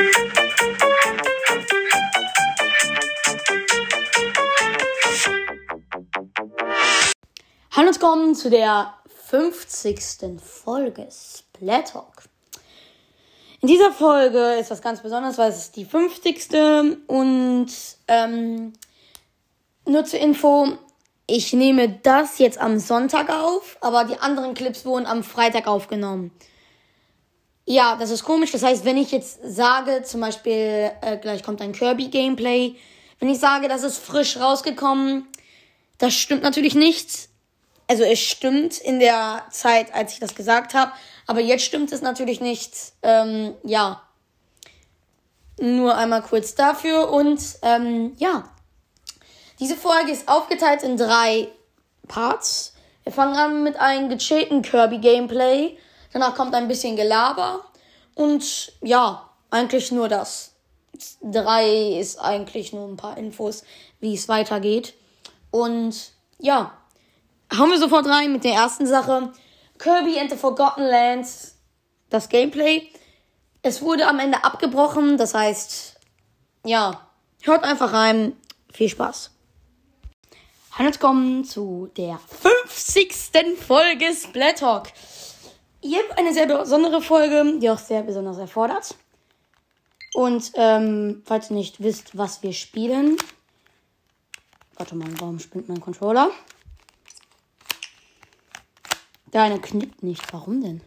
Hallo und willkommen zu der 50. Folge Splat Talk. In dieser Folge ist was ganz Besonderes, weil es ist die 50. und ähm, nur zur Info, ich nehme das jetzt am Sonntag auf, aber die anderen Clips wurden am Freitag aufgenommen. Ja, das ist komisch. Das heißt, wenn ich jetzt sage, zum Beispiel, äh, gleich kommt ein Kirby-Gameplay, wenn ich sage, das ist frisch rausgekommen, das stimmt natürlich nicht. Also es stimmt in der Zeit, als ich das gesagt habe, aber jetzt stimmt es natürlich nicht. Ähm, ja, nur einmal kurz dafür und ähm, ja, diese Folge ist aufgeteilt in drei Parts. Wir fangen an mit einem gechillten Kirby-Gameplay. Danach kommt ein bisschen Gelaber. Und ja, eigentlich nur das. Drei ist eigentlich nur ein paar Infos, wie es weitergeht. Und ja, hauen wir sofort rein mit der ersten Sache. Kirby and the Forgotten Lands, das Gameplay. Es wurde am Ende abgebrochen, das heißt, ja, hört einfach rein. Viel Spaß. Und willkommen zu der 50. Folge Splat Talk. Ihr habt eine sehr besondere Folge, die auch sehr besonders erfordert. Und ähm, falls ihr nicht wisst, was wir spielen. Warte mal, warum spinnt mein Controller? Deine knippt nicht. Warum denn?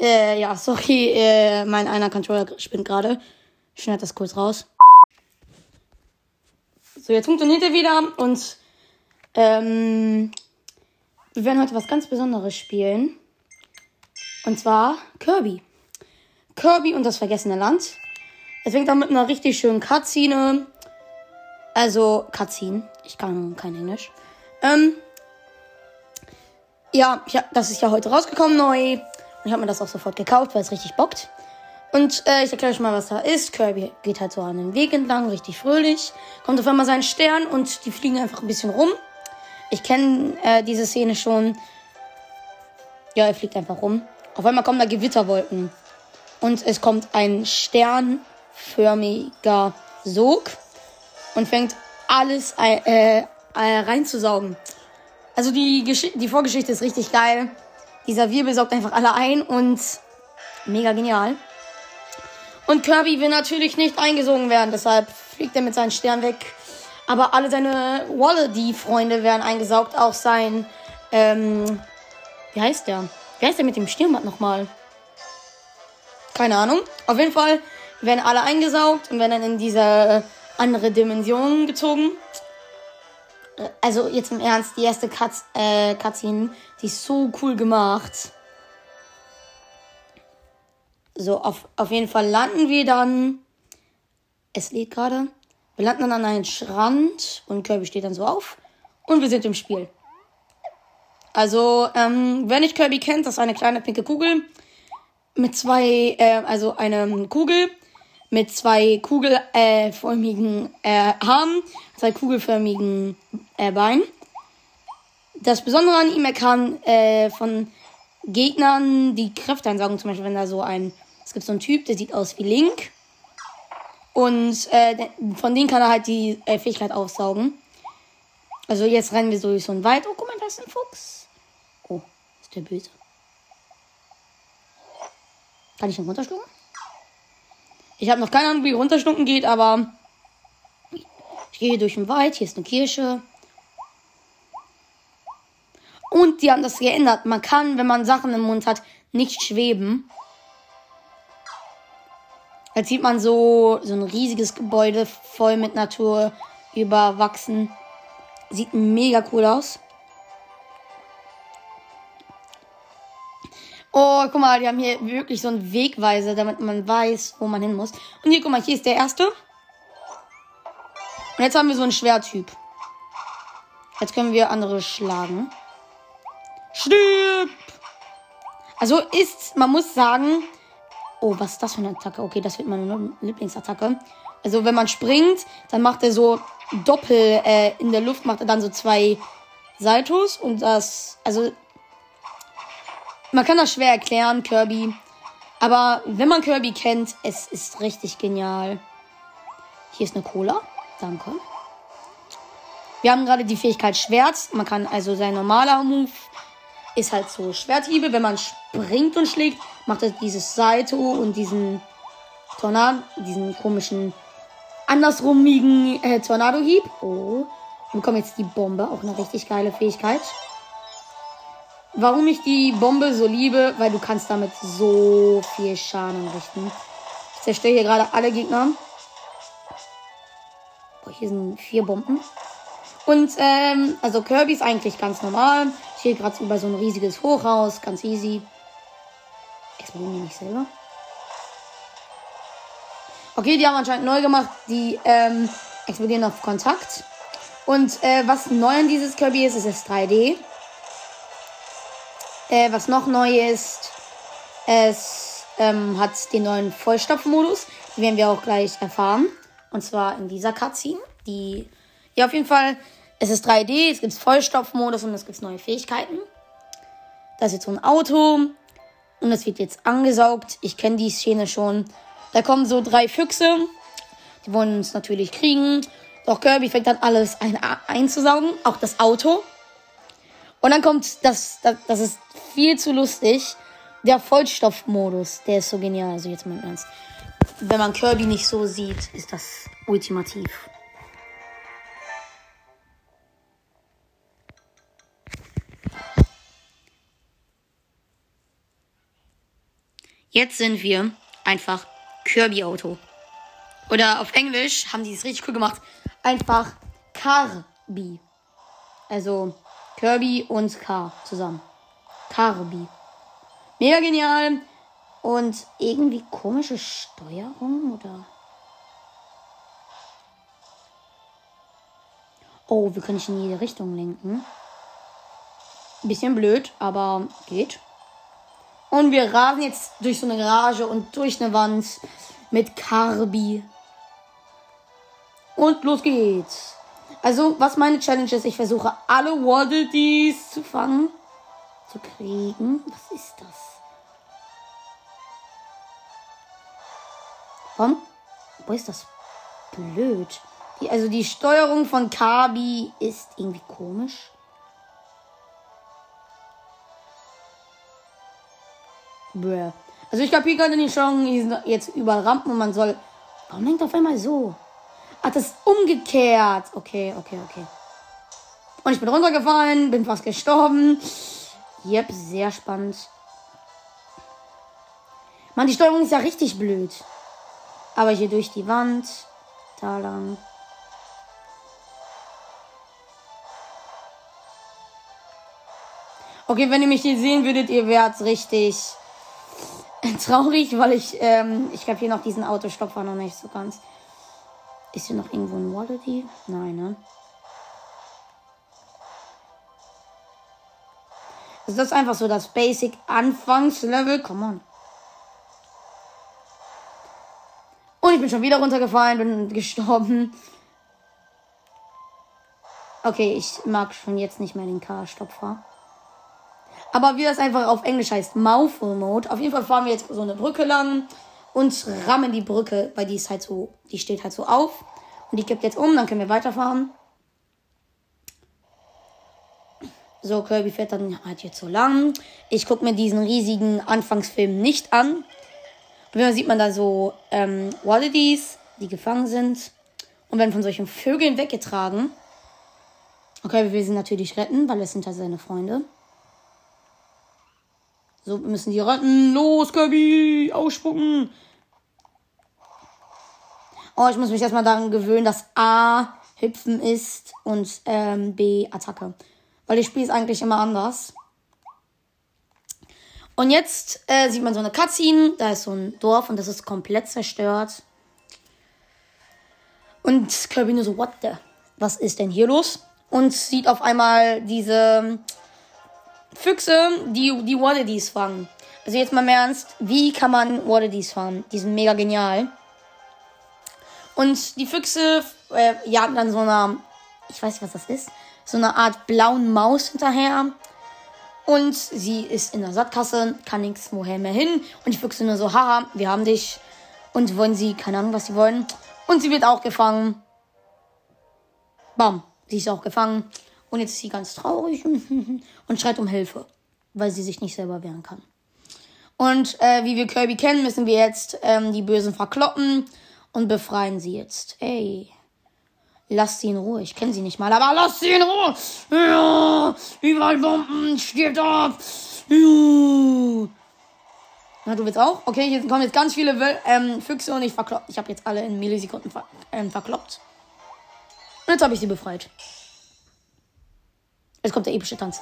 Äh, ja, sorry, äh, mein einer Controller spinnt gerade. Ich schneide das kurz raus. So, jetzt funktioniert er wieder und ähm, wir werden heute was ganz Besonderes spielen. Und zwar Kirby. Kirby und das vergessene Land. Es fängt an mit einer richtig schönen Cutscene. Also, Cutscene. Ich kann kein Englisch. Ähm, ja, ja, das ist ja heute rausgekommen neu. Und ich habe mir das auch sofort gekauft, weil es richtig bockt. Und äh, ich erkläre euch mal, was da ist. Kirby geht halt so an den Weg entlang, richtig fröhlich. Kommt auf einmal sein Stern und die fliegen einfach ein bisschen rum. Ich kenne äh, diese Szene schon. Ja, er fliegt einfach rum. Auf einmal kommen da Gewitterwolken. Und es kommt ein sternförmiger Sog und fängt alles äh, äh, reinzusaugen. Also die, Gesch die Vorgeschichte ist richtig geil. Dieser Wirbel saugt einfach alle ein und mega genial. Und Kirby will natürlich nicht eingesogen werden, deshalb fliegt er mit seinen Stern weg. Aber alle seine Wallaby-Freunde werden eingesaugt, auch sein, ähm, wie heißt der? Wie heißt der mit dem Stirnband nochmal? Keine Ahnung. Auf jeden Fall werden alle eingesaugt und werden dann in diese andere Dimension gezogen. Also jetzt im Ernst, die erste Cuts, äh, Cutscene, die ist so cool gemacht. So, auf, auf jeden Fall landen wir dann. Es lädt gerade. Wir landen dann an einem Strand und Kirby steht dann so auf. Und wir sind im Spiel. Also, ähm, wer nicht Kirby kennt, das ist eine kleine pinke Kugel mit zwei, äh, also eine Kugel mit zwei kugelförmigen äh, Armen, zwei kugelförmigen äh, Beinen. Das Besondere an ihm, er kann äh, von Gegnern die Kräfte einsaugen. Zum Beispiel, wenn da so ein es gibt so einen Typ, der sieht aus wie Link. Und äh, von dem kann er halt die äh, Fähigkeit aufsaugen. Also jetzt rennen wir so durch so einen Wald. Oh, guck mal, da ist ein Fuchs. Oh, ist der böse. Kann ich ihn runterschlucken? Ich habe noch keine Ahnung, wie runterschlucken geht, aber ich gehe durch den Wald. Hier ist eine Kirche. Und die haben das geändert. Man kann, wenn man Sachen im Mund hat, nicht schweben. Jetzt sieht man so, so ein riesiges Gebäude voll mit Natur überwachsen. Sieht mega cool aus. Oh, guck mal, die haben hier wirklich so einen Wegweiser, damit man weiß, wo man hin muss. Und hier, guck mal, hier ist der erste. Und jetzt haben wir so einen Schwertyp. Jetzt können wir andere schlagen. Stirb! Also ist, man muss sagen, Oh, was ist das für eine Attacke? Okay, das wird meine Lieblingsattacke. Also wenn man springt, dann macht er so Doppel äh, in der Luft, macht er dann so zwei Saltos und das, also man kann das schwer erklären, Kirby. Aber wenn man Kirby kennt, es ist richtig genial. Hier ist eine Cola. Danke. Wir haben gerade die Fähigkeit Schwert. Man kann also sein normaler Move ist halt so Schwerthiebe. Wenn man springt und schlägt, macht er dieses Salto und diesen Tornado, diesen komischen andersrumigen äh, Tornado-Hieb. Oh. Wir bekommen jetzt die Bombe. Auch eine richtig geile Fähigkeit. Warum ich die Bombe so liebe? Weil du kannst damit so viel Schaden richten. Ich zerstöre hier gerade alle Gegner. Boah, hier sind vier Bomben. Und, ähm, also Kirby ist eigentlich ganz normal. Ich gerade über so ein riesiges Hochhaus. Ganz easy. Explodieren die nicht selber? Okay, die haben anscheinend neu gemacht. Die, ähm, explodieren auf Kontakt. Und, äh, was neu an dieses Kirby ist, ist es 3D. Äh, was noch neu ist, es ähm, hat den neuen Vollstopfmodus. Die werden wir auch gleich erfahren. Und zwar in dieser Cutscene. Die, ja, auf jeden Fall, es ist 3D, es gibt Vollstopfmodus und es gibt neue Fähigkeiten. Da ist jetzt so ein Auto und es wird jetzt angesaugt. Ich kenne die Szene schon. Da kommen so drei Füchse. Die wollen uns natürlich kriegen. Doch Kirby fängt dann alles ein, einzusaugen, auch das Auto. Und dann kommt das, das, das ist viel zu lustig. Der Vollstoffmodus, der ist so genial. Also jetzt mal im Ernst. Wenn man Kirby nicht so sieht, ist das ultimativ. Jetzt sind wir einfach Kirby-Auto. Oder auf Englisch haben die es richtig cool gemacht. Einfach Carby. Also Kirby und K zusammen. Carby. Mega genial. Und irgendwie komische Steuerung oder. Oh, wir können nicht in jede Richtung lenken. Bisschen blöd, aber geht. Und wir rasen jetzt durch so eine Garage und durch eine Wand mit Carby. Und los geht's. Also, was meine Challenge ist, ich versuche alle Waddle Dees zu fangen. Zu kriegen. Was ist das? Warum? Wo ist das blöd? Die, also die Steuerung von Kabi ist irgendwie komisch. Bäh. Also ich kapiere gerade nicht schon, jetzt über Rampen und man soll. Warum lenkt auf einmal so? Das ist umgekehrt. Okay, okay, okay. Und ich bin runtergefallen, bin fast gestorben. Yep, sehr spannend. Mann, die Steuerung ist ja richtig blöd. Aber hier durch die Wand. Da lang. Okay, wenn ihr mich hier sehen würdet, ihr wärt richtig traurig, weil ich, ähm, ich habe hier noch diesen Autostopfer noch nicht so ganz. Ist hier noch irgendwo ein Wallaby? Nein, ne? Also das ist einfach so das Basic Anfangslevel. Come on. Und ich bin schon wieder runtergefallen, bin gestorben. Okay, ich mag schon jetzt nicht mehr den K-Stopfer. Aber wie das einfach auf Englisch heißt, Mouthful Mode. Auf jeden Fall fahren wir jetzt so eine Brücke lang und rammen die Brücke, weil die ist halt so, die steht halt so auf. Und die kippt jetzt um, dann können wir weiterfahren. So, Kirby fährt dann halt jetzt so lang. Ich gucke mir diesen riesigen Anfangsfilm nicht an. Und sieht man da so ähm, Wallabies, die gefangen sind und werden von solchen Vögeln weggetragen. Okay, wir will sie natürlich retten, weil es sind ja seine Freunde. So, müssen die retten. Los, Kirby! Ausspucken! Oh, ich muss mich erstmal daran gewöhnen, dass A Hüpfen ist und ähm, B Attacke. Weil ich spiele es eigentlich immer anders. Und jetzt äh, sieht man so eine Cutscene. Da ist so ein Dorf und das ist komplett zerstört. Und Kirby nur so, what the? Was ist denn hier los? Und sieht auf einmal diese Füchse, die die Wallabies fangen. Also jetzt mal im Ernst, wie kann man Wallabies fangen? Die sind mega genial. Und die Füchse äh, jagen dann so eine, ich weiß nicht, was das ist, so eine Art blauen Maus hinterher. Und sie ist in der Sattkasse, kann nichts woher mehr hin. Und die Füchse nur so, haha, wir haben dich. Und wollen sie, keine Ahnung, was sie wollen. Und sie wird auch gefangen. Bam, sie ist auch gefangen. Und jetzt ist sie ganz traurig und schreit um Hilfe, weil sie sich nicht selber wehren kann. Und äh, wie wir Kirby kennen, müssen wir jetzt ähm, die Bösen verkloppen und befreien sie jetzt. Ey. Lass sie in Ruhe. Ich kenne sie nicht mal, aber lass sie in Ruhe. Ja, überall Bomben, stirbt ab. Ja. Na, du willst auch? Okay, hier kommen jetzt ganz viele Wöl ähm, Füchse und ich verkloppt. Ich habe jetzt alle in Millisekunden ver ähm, verkloppt. Und jetzt habe ich sie befreit. Jetzt kommt der epische Tanz.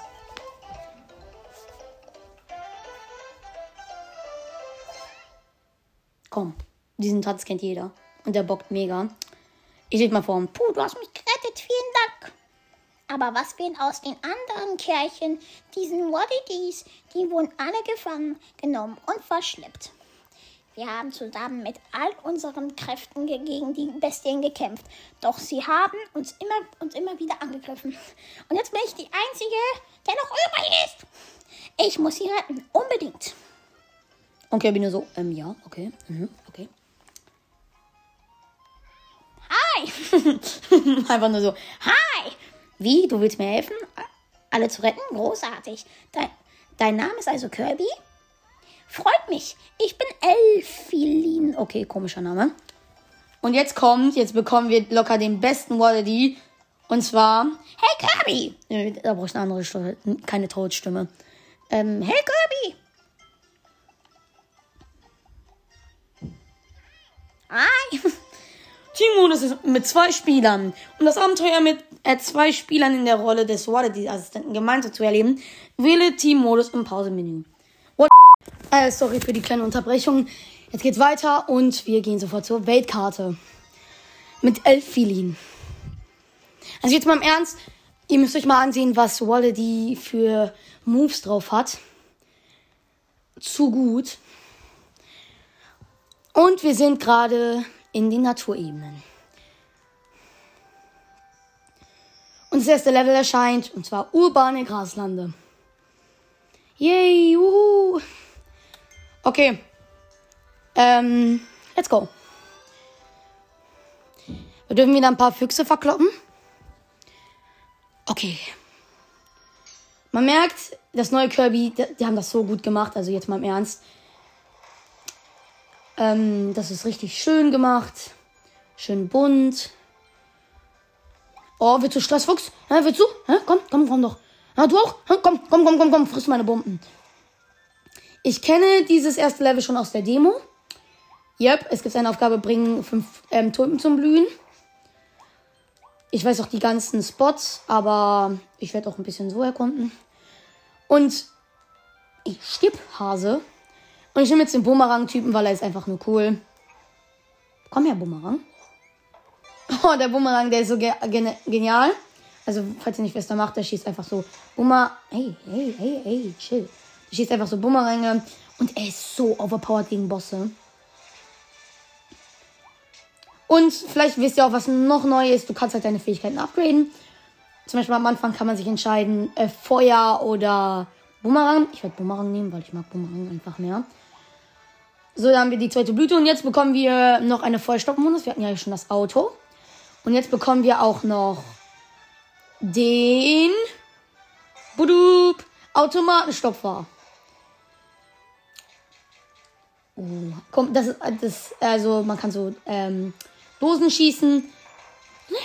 Komm, diesen Tanz kennt jeder. Und der bockt mega. Ich leg mal vor. Puh, du hast mich gerettet. Vielen Dank. Aber was wird aus den anderen Kerlchen, diesen Waddidis? Die wurden alle gefangen genommen und verschleppt. Wir haben zusammen mit all unseren Kräften gegen die Bestien gekämpft. Doch sie haben uns immer und immer wieder angegriffen. Und jetzt bin ich die Einzige, der noch übrig ist. Ich muss sie retten. Unbedingt. Okay, bin nur so, ähm, ja, okay, mhm, okay. Hi! Einfach nur so, Hi! Wie, du willst mir helfen, alle zu retten? Großartig. Dein, dein Name ist also Kirby? Freut mich. Ich bin Elfilin. Okay, komischer Name. Und jetzt kommt, jetzt bekommen wir locker den besten Wallaby. Und zwar, Hey Kirby! da brauche ich eine andere Stimme, keine Toadstimme. Ähm, hey Kirby! Hi! Teammodus ist mit zwei Spielern. Um das Abenteuer mit äh, zwei Spielern in der Rolle des Wallaby-Assistenten gemeinsam zu erleben, wähle Teammodus im Pausemenü. What äh, sorry für die kleine Unterbrechung. Jetzt geht's weiter und wir gehen sofort zur Weltkarte. Mit elf Filin. Also jetzt mal im Ernst, ihr müsst euch mal ansehen, was Wallaby für Moves drauf hat. Zu gut. Und wir sind gerade in den Naturebenen. Und das erste Level erscheint, und zwar urbane Graslande. Yay, uhu. Okay. Ähm, let's go. Wir dürfen wieder ein paar Füchse verkloppen. Okay. Man merkt, das neue Kirby, die, haben das so gut gemacht. Also jetzt mal im Ernst. Ähm, das ist richtig schön gemacht. Schön bunt. Oh, willst du Stressfuchs? Ja, willst du? Ja, komm, komm, komm doch. Ja, du auch? Ja, komm, komm, komm, komm, komm, friss meine Bomben. Ich kenne dieses erste Level schon aus der Demo. Yep, es gibt eine Aufgabe, bringen fünf ähm, Tulpen zum Blühen. Ich weiß auch die ganzen Spots, aber ich werde auch ein bisschen so erkunden. Und ich stirb Hase. Und ich nehme jetzt den Bumerang-Typen, weil er ist einfach nur cool. Komm her, Bumerang. Oh, der Bumerang, der ist so ge gene genial. Also, falls ihr nicht wisst, der macht, der schießt einfach so Bumer. Hey, hey, hey, hey, chill. Schießt einfach so Bumeränge. Und er ist so overpowered gegen Bosse. Und vielleicht wisst ihr auch, was noch neu ist. Du kannst halt deine Fähigkeiten upgraden. Zum Beispiel am Anfang kann man sich entscheiden, äh, Feuer oder Bumerang. Ich werde Bumerang nehmen, weil ich mag Bumerang einfach mehr. So, dann haben wir die zweite Blüte und jetzt bekommen wir noch eine Vollstockmodus. Wir hatten ja schon das Auto. Und jetzt bekommen wir auch noch den Budub Automatenstopfer. Komm, das ist das, also man kann so ähm, Dosen schießen. Ja,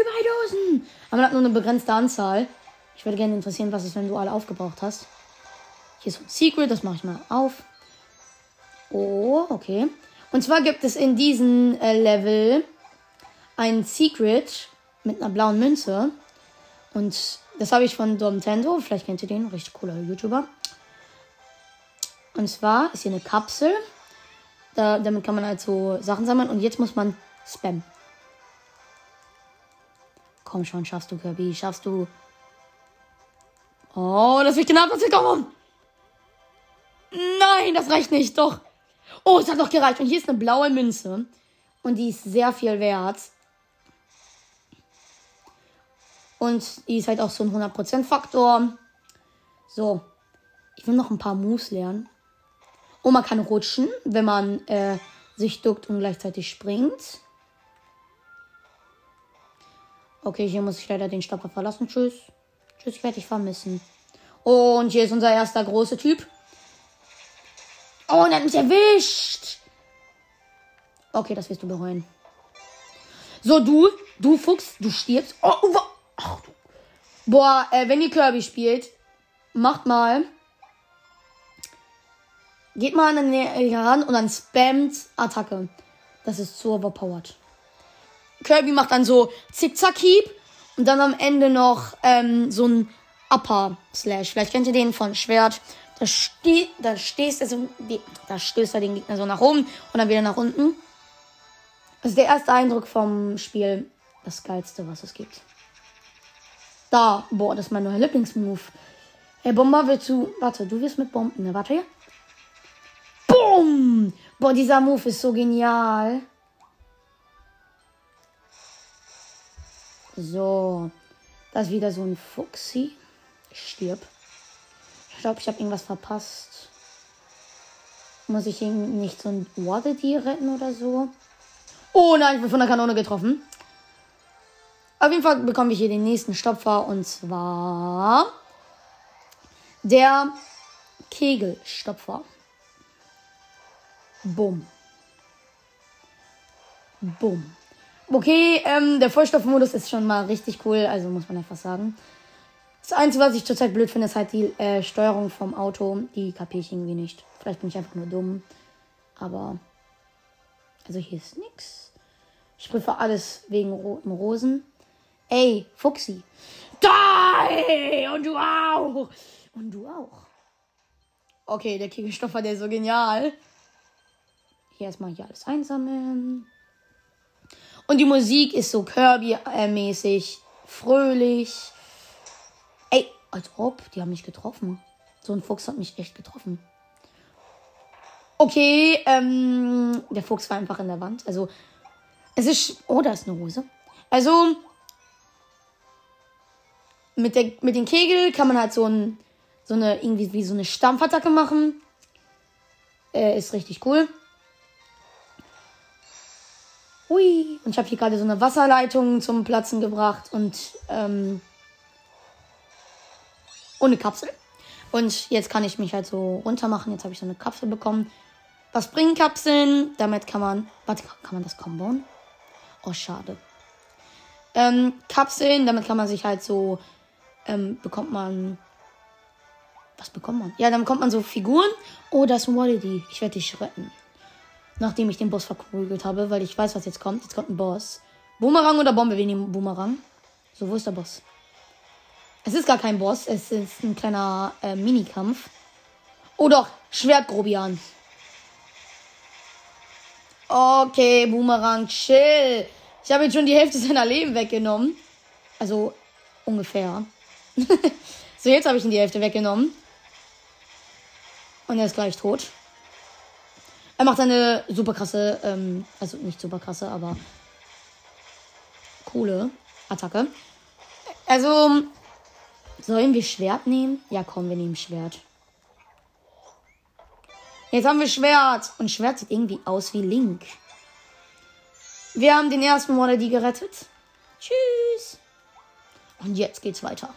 überall Dosen. Aber man hat nur eine begrenzte Anzahl. Ich würde gerne interessieren, was ist, wenn du alle aufgebraucht hast. Hier ist ein Secret, das mache ich mal auf. Oh, okay. Und zwar gibt es in diesem äh, Level ein Secret mit einer blauen Münze. Und das habe ich von Domtendo. Vielleicht kennt ihr den. Richtig cooler YouTuber. Und zwar ist hier eine Kapsel. Da, damit kann man halt so Sachen sammeln. Und jetzt muss man spammen. Komm schon, schaffst du, Kirby. Schaffst du. Oh, das ich genau was kommen. Nein, das reicht nicht. Doch. Oh, es hat doch gereicht. Und hier ist eine blaue Münze. Und die ist sehr viel wert. Und die ist halt auch so ein 100% Faktor. So. Ich will noch ein paar Moves lernen. Und man kann rutschen, wenn man äh, sich duckt und gleichzeitig springt. Okay, hier muss ich leider den Stopper verlassen. Tschüss. Tschüss, ich werde dich vermissen. Und hier ist unser erster großer Typ. Oh, und er hat mich erwischt. Okay, das wirst du bereuen. So, du, du Fuchs, du stirbst. Oh, oh, du. Boah, äh, wenn ihr Kirby spielt, macht mal. Geht mal an den ran und dann spammt Attacke. Das ist so overpowered. Kirby macht dann so Zickzack-Hieb und dann am Ende noch ähm, so ein Upper Slash. Vielleicht kennt ihr den von Schwert. Da, ste da stehst er so, da stößt er den Gegner so nach oben und dann wieder nach unten. Das ist der erste Eindruck vom Spiel. Das geilste, was es gibt. Da, boah, das ist mein neuer Lieblingsmove. Hey, Bomber, willst du. Warte, du wirst mit Bomben, ne? Warte hier. Boom! Boah, dieser Move ist so genial. So. Das ist wieder so ein Fuchsi. Ich stirb. Ich glaube, ich habe irgendwas verpasst. Muss ich ihn nicht so ein Waddedy retten oder so? Oh nein, ich bin von der Kanone getroffen. Auf jeden Fall bekommen wir hier den nächsten Stopfer und zwar der Kegelstopfer. Bumm. Bumm. Okay, ähm, der Vollstoffmodus ist schon mal richtig cool, also muss man einfach sagen. Das Einzige, was ich zurzeit blöd finde, ist halt die äh, Steuerung vom Auto. Die kapiere ich irgendwie nicht. Vielleicht bin ich einfach nur dumm. Aber. Also hier ist nix. Ich prüfe alles wegen roten Rosen. Ey, Fuchsi. Die! Und du auch! Und du auch. Okay, der Kegelstoffer, der ist so genial. Hier erstmal hier alles einsammeln. Und die Musik ist so Kirby-mäßig. Fröhlich. Ey, als ob. Die haben mich getroffen. So ein Fuchs hat mich echt getroffen. Okay, ähm, der Fuchs war einfach in der Wand. Also, es ist. Oh, da ist eine Hose. Also, mit, der, mit den Kegel kann man halt so, ein, so eine, irgendwie wie so eine Stampfattacke machen. Äh, ist richtig cool. Hui. Und ich habe hier gerade so eine Wasserleitung zum Platzen gebracht und, ähm, ohne Kapsel. Und jetzt kann ich mich halt so runter machen. Jetzt habe ich so eine Kapsel bekommen. Was bringen Kapseln? Damit kann man. Warte, kann man das kombonen? Oh, schade. Ähm, Kapseln, damit kann man sich halt so. Ähm, bekommt man. Was bekommt man? Ja, dann bekommt man so Figuren. Oh, das ist ein Wallaby. Ich werde dich retten. Nachdem ich den Boss verprügelt habe, weil ich weiß, was jetzt kommt. Jetzt kommt ein Boss. Boomerang oder Bombe? Wir nehmen Boomerang. So, wo ist der Boss? Es ist gar kein Boss. Es ist ein kleiner äh, Minikampf. Oh doch, Schwert Grobian. Okay, Boomerang, chill. Ich habe jetzt schon die Hälfte seiner Leben weggenommen. Also ungefähr. so, jetzt habe ich ihn die Hälfte weggenommen. Und er ist gleich tot. Er macht eine super krasse, ähm, also nicht super krasse, aber coole Attacke. Also, sollen wir Schwert nehmen? Ja, komm, wir nehmen Schwert. Jetzt haben wir Schwert. Und Schwert sieht irgendwie aus wie Link. Wir haben den ersten Monady gerettet. Tschüss. Und jetzt geht's weiter.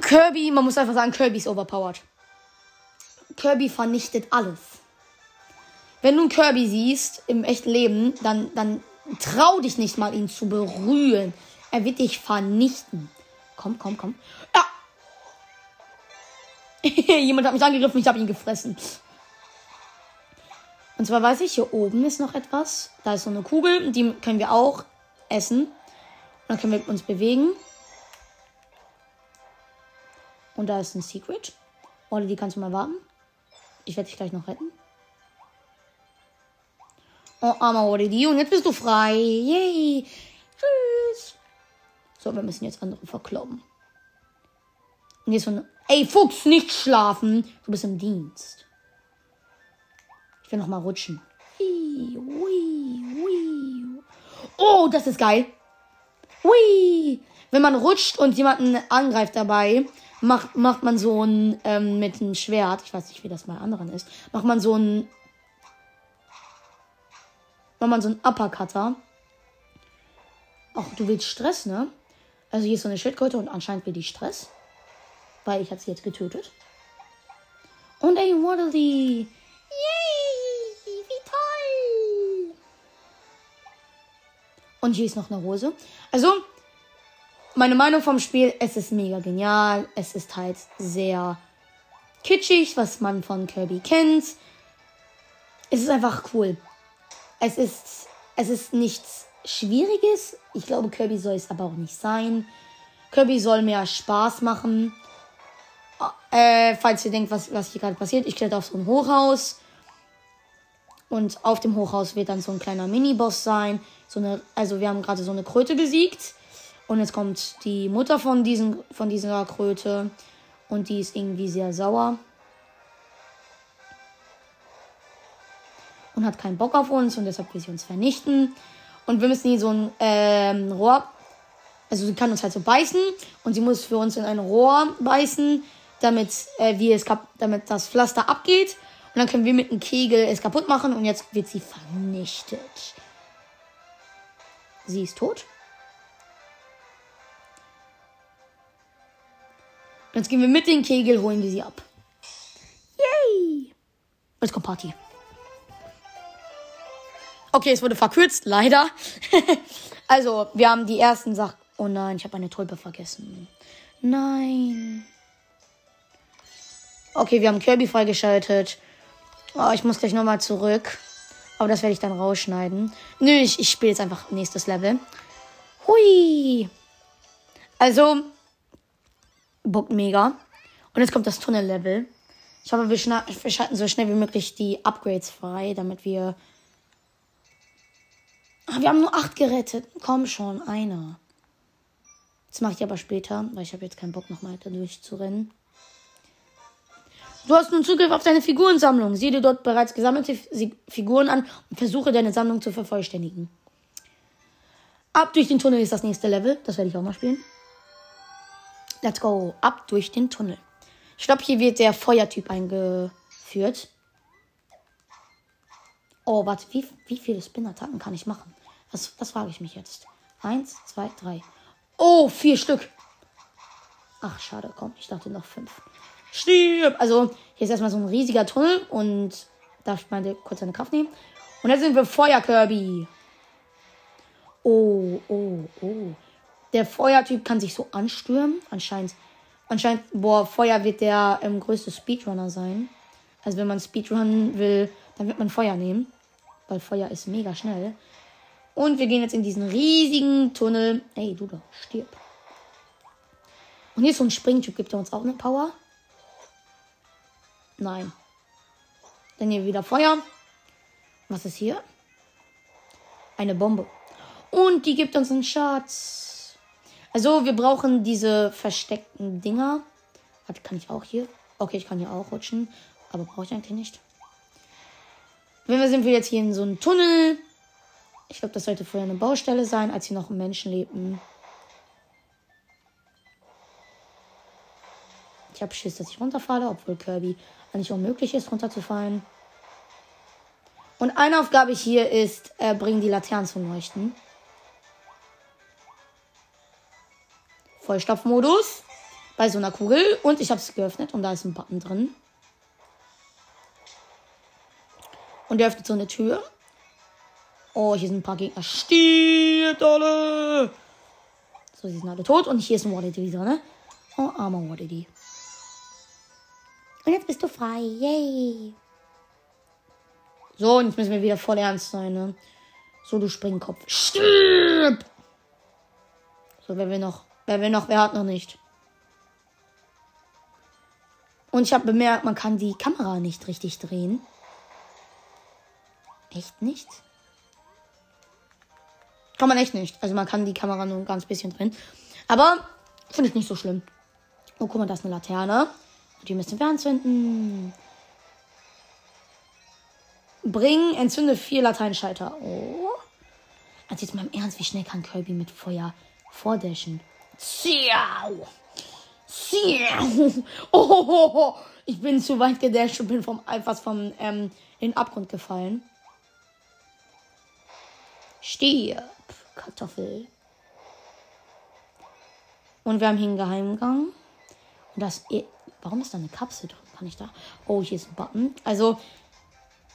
Kirby, man muss einfach sagen, Kirby ist overpowered. Kirby vernichtet alles. Wenn du einen Kirby siehst im echten Leben, dann, dann trau dich nicht mal, ihn zu berühren. Er wird dich vernichten. Komm, komm, komm. Ja, Jemand hat mich angegriffen, ich habe ihn gefressen. Und zwar weiß ich, hier oben ist noch etwas. Da ist so eine Kugel, die können wir auch essen. Und dann können wir uns bewegen. Und da ist ein Secret. Oder die kannst du mal warten. Ich werde dich gleich noch retten. Oh, armer Odidi. Und jetzt bist du frei. Yay. Tschüss. So, wir müssen jetzt andere verkloppen. Und jetzt eine Ey, Fuchs, nicht schlafen. Du bist im Dienst. Ich will noch mal rutschen. Oh, das ist geil. Hui. Wenn man rutscht und jemanden angreift dabei, macht, macht man so ein, ähm, mit einem Schwert, ich weiß nicht, wie das bei anderen ist, macht man so ein, macht man so ein Uppercutter. Ach, du willst Stress, ne? Also hier ist so eine Schildkröte und anscheinend will die Stress. Weil ich habe sie jetzt getötet. Und ein Waddle Yay, wie toll. Und hier ist noch eine Rose. Also, meine Meinung vom Spiel, es ist mega genial. Es ist halt sehr kitschig, was man von Kirby kennt. Es ist einfach cool. Es ist, es ist nichts Schwieriges. Ich glaube, Kirby soll es aber auch nicht sein. Kirby soll mehr Spaß machen. Äh, falls ihr denkt, was, was hier gerade passiert, ich kletter auf so ein Hochhaus. Und auf dem Hochhaus wird dann so ein kleiner Mini-Boss sein. So eine, also wir haben gerade so eine Kröte besiegt. Und jetzt kommt die Mutter von, diesen, von dieser Kröte. Und die ist irgendwie sehr sauer. Und hat keinen Bock auf uns. Und deshalb will sie uns vernichten. Und wir müssen hier so ein ähm, Rohr. Also sie kann uns halt so beißen. Und sie muss für uns in ein Rohr beißen, damit, äh, wir es damit das Pflaster abgeht. Und dann können wir mit einem Kegel es kaputt machen und jetzt wird sie vernichtet. Sie ist tot. Jetzt gehen wir mit dem Kegel, holen wir sie ab. Yay! Jetzt kommt Party. Okay, es wurde verkürzt, leider. also, wir haben die ersten Sachen. Oh nein, ich habe eine Tulpe vergessen. Nein. Okay, wir haben Kirby freigeschaltet. Oh, ich muss gleich nochmal zurück. Aber das werde ich dann rausschneiden. Nö, ich, ich spiele jetzt einfach nächstes Level. Hui. Also, bockt mega. Und jetzt kommt das Tunnel-Level. Ich hoffe, wir, wir schalten so schnell wie möglich die Upgrades frei, damit wir. Ah, wir haben nur acht gerettet. Komm schon, einer. Das mache ich aber später, weil ich habe jetzt keinen Bock, noch weiter durchzurennen. Du hast nun Zugriff auf deine Figurensammlung. Sieh dir dort bereits gesammelte Figuren an und versuche deine Sammlung zu vervollständigen. Ab durch den Tunnel ist das nächste Level. Das werde ich auch mal spielen. Let's go. Ab durch den Tunnel. Ich glaube, hier wird der Feuertyp eingeführt. Oh, warte, wie, wie viele Spin-Attacken kann ich machen? Das, das frage ich mich jetzt. Eins, zwei, drei. Oh, vier Stück. Ach, schade, komm, ich dachte noch fünf. Stirb! Also, hier ist erstmal so ein riesiger Tunnel und darf ich mal kurz eine Kraft nehmen. Und jetzt sind wir Feuer Kirby. Oh, oh, oh. Der Feuertyp kann sich so anstürmen. Anscheinend, anscheinend, boah, Feuer wird der ähm, größte Speedrunner sein. Also wenn man Speedrunnen will, dann wird man Feuer nehmen. Weil Feuer ist mega schnell. Und wir gehen jetzt in diesen riesigen Tunnel. Ey, du doch, stirb. Und hier ist so ein Springtyp, gibt er uns auch eine Power. Nein. Dann hier wieder Feuer. Was ist hier? Eine Bombe. Und die gibt uns einen Schatz. Also, wir brauchen diese versteckten Dinger. Warte, kann ich auch hier? Okay, ich kann hier auch rutschen. Aber brauche ich eigentlich nicht. Wenn wir sind wir jetzt hier in so einem Tunnel. Ich glaube, das sollte vorher eine Baustelle sein, als hier noch Menschen lebten. Ich habe Schiss, dass ich runterfalle, obwohl Kirby eigentlich unmöglich ist, runterzufallen. Und eine Aufgabe hier ist, äh, bringen die Laternen zum Leuchten. Vollstopfmodus bei so einer Kugel. Und ich habe es geöffnet und da ist ein Button drin. Und der öffnet so eine Tür. Oh, hier sind ein paar Gegner. Stirbt alle! So, sie sind alle tot. Und hier ist ein Waddedy drin. Oh, armer Waddedy. Und jetzt bist du frei. Yay. So, und jetzt müssen wir wieder voll ernst sein, ne? So, du Springkopf. Stirb! So, wer will noch? Wer will noch? Wer hat noch nicht? Und ich habe bemerkt, man kann die Kamera nicht richtig drehen. Echt nicht? Kann man echt nicht. Also man kann die Kamera nur ein ganz bisschen drehen. Aber finde ich nicht so schlimm. Oh, guck mal, da ist eine Laterne. Die müssen wir anzünden. Bring, entzünde vier Lateinschalter. Oh. Also jetzt mal im Ernst, wie schnell kann Kirby mit Feuer vordashen? Ciao! Ciao! Oh. Ich bin zu weit gedasht und bin vom, einfach vom ähm, in den Abgrund gefallen. Stirb, Kartoffel. Und wir haben hier einen Geheimgang. Und das. Warum ist da eine Kapsel drin? Kann ich da? Oh, hier ist ein Button. Also,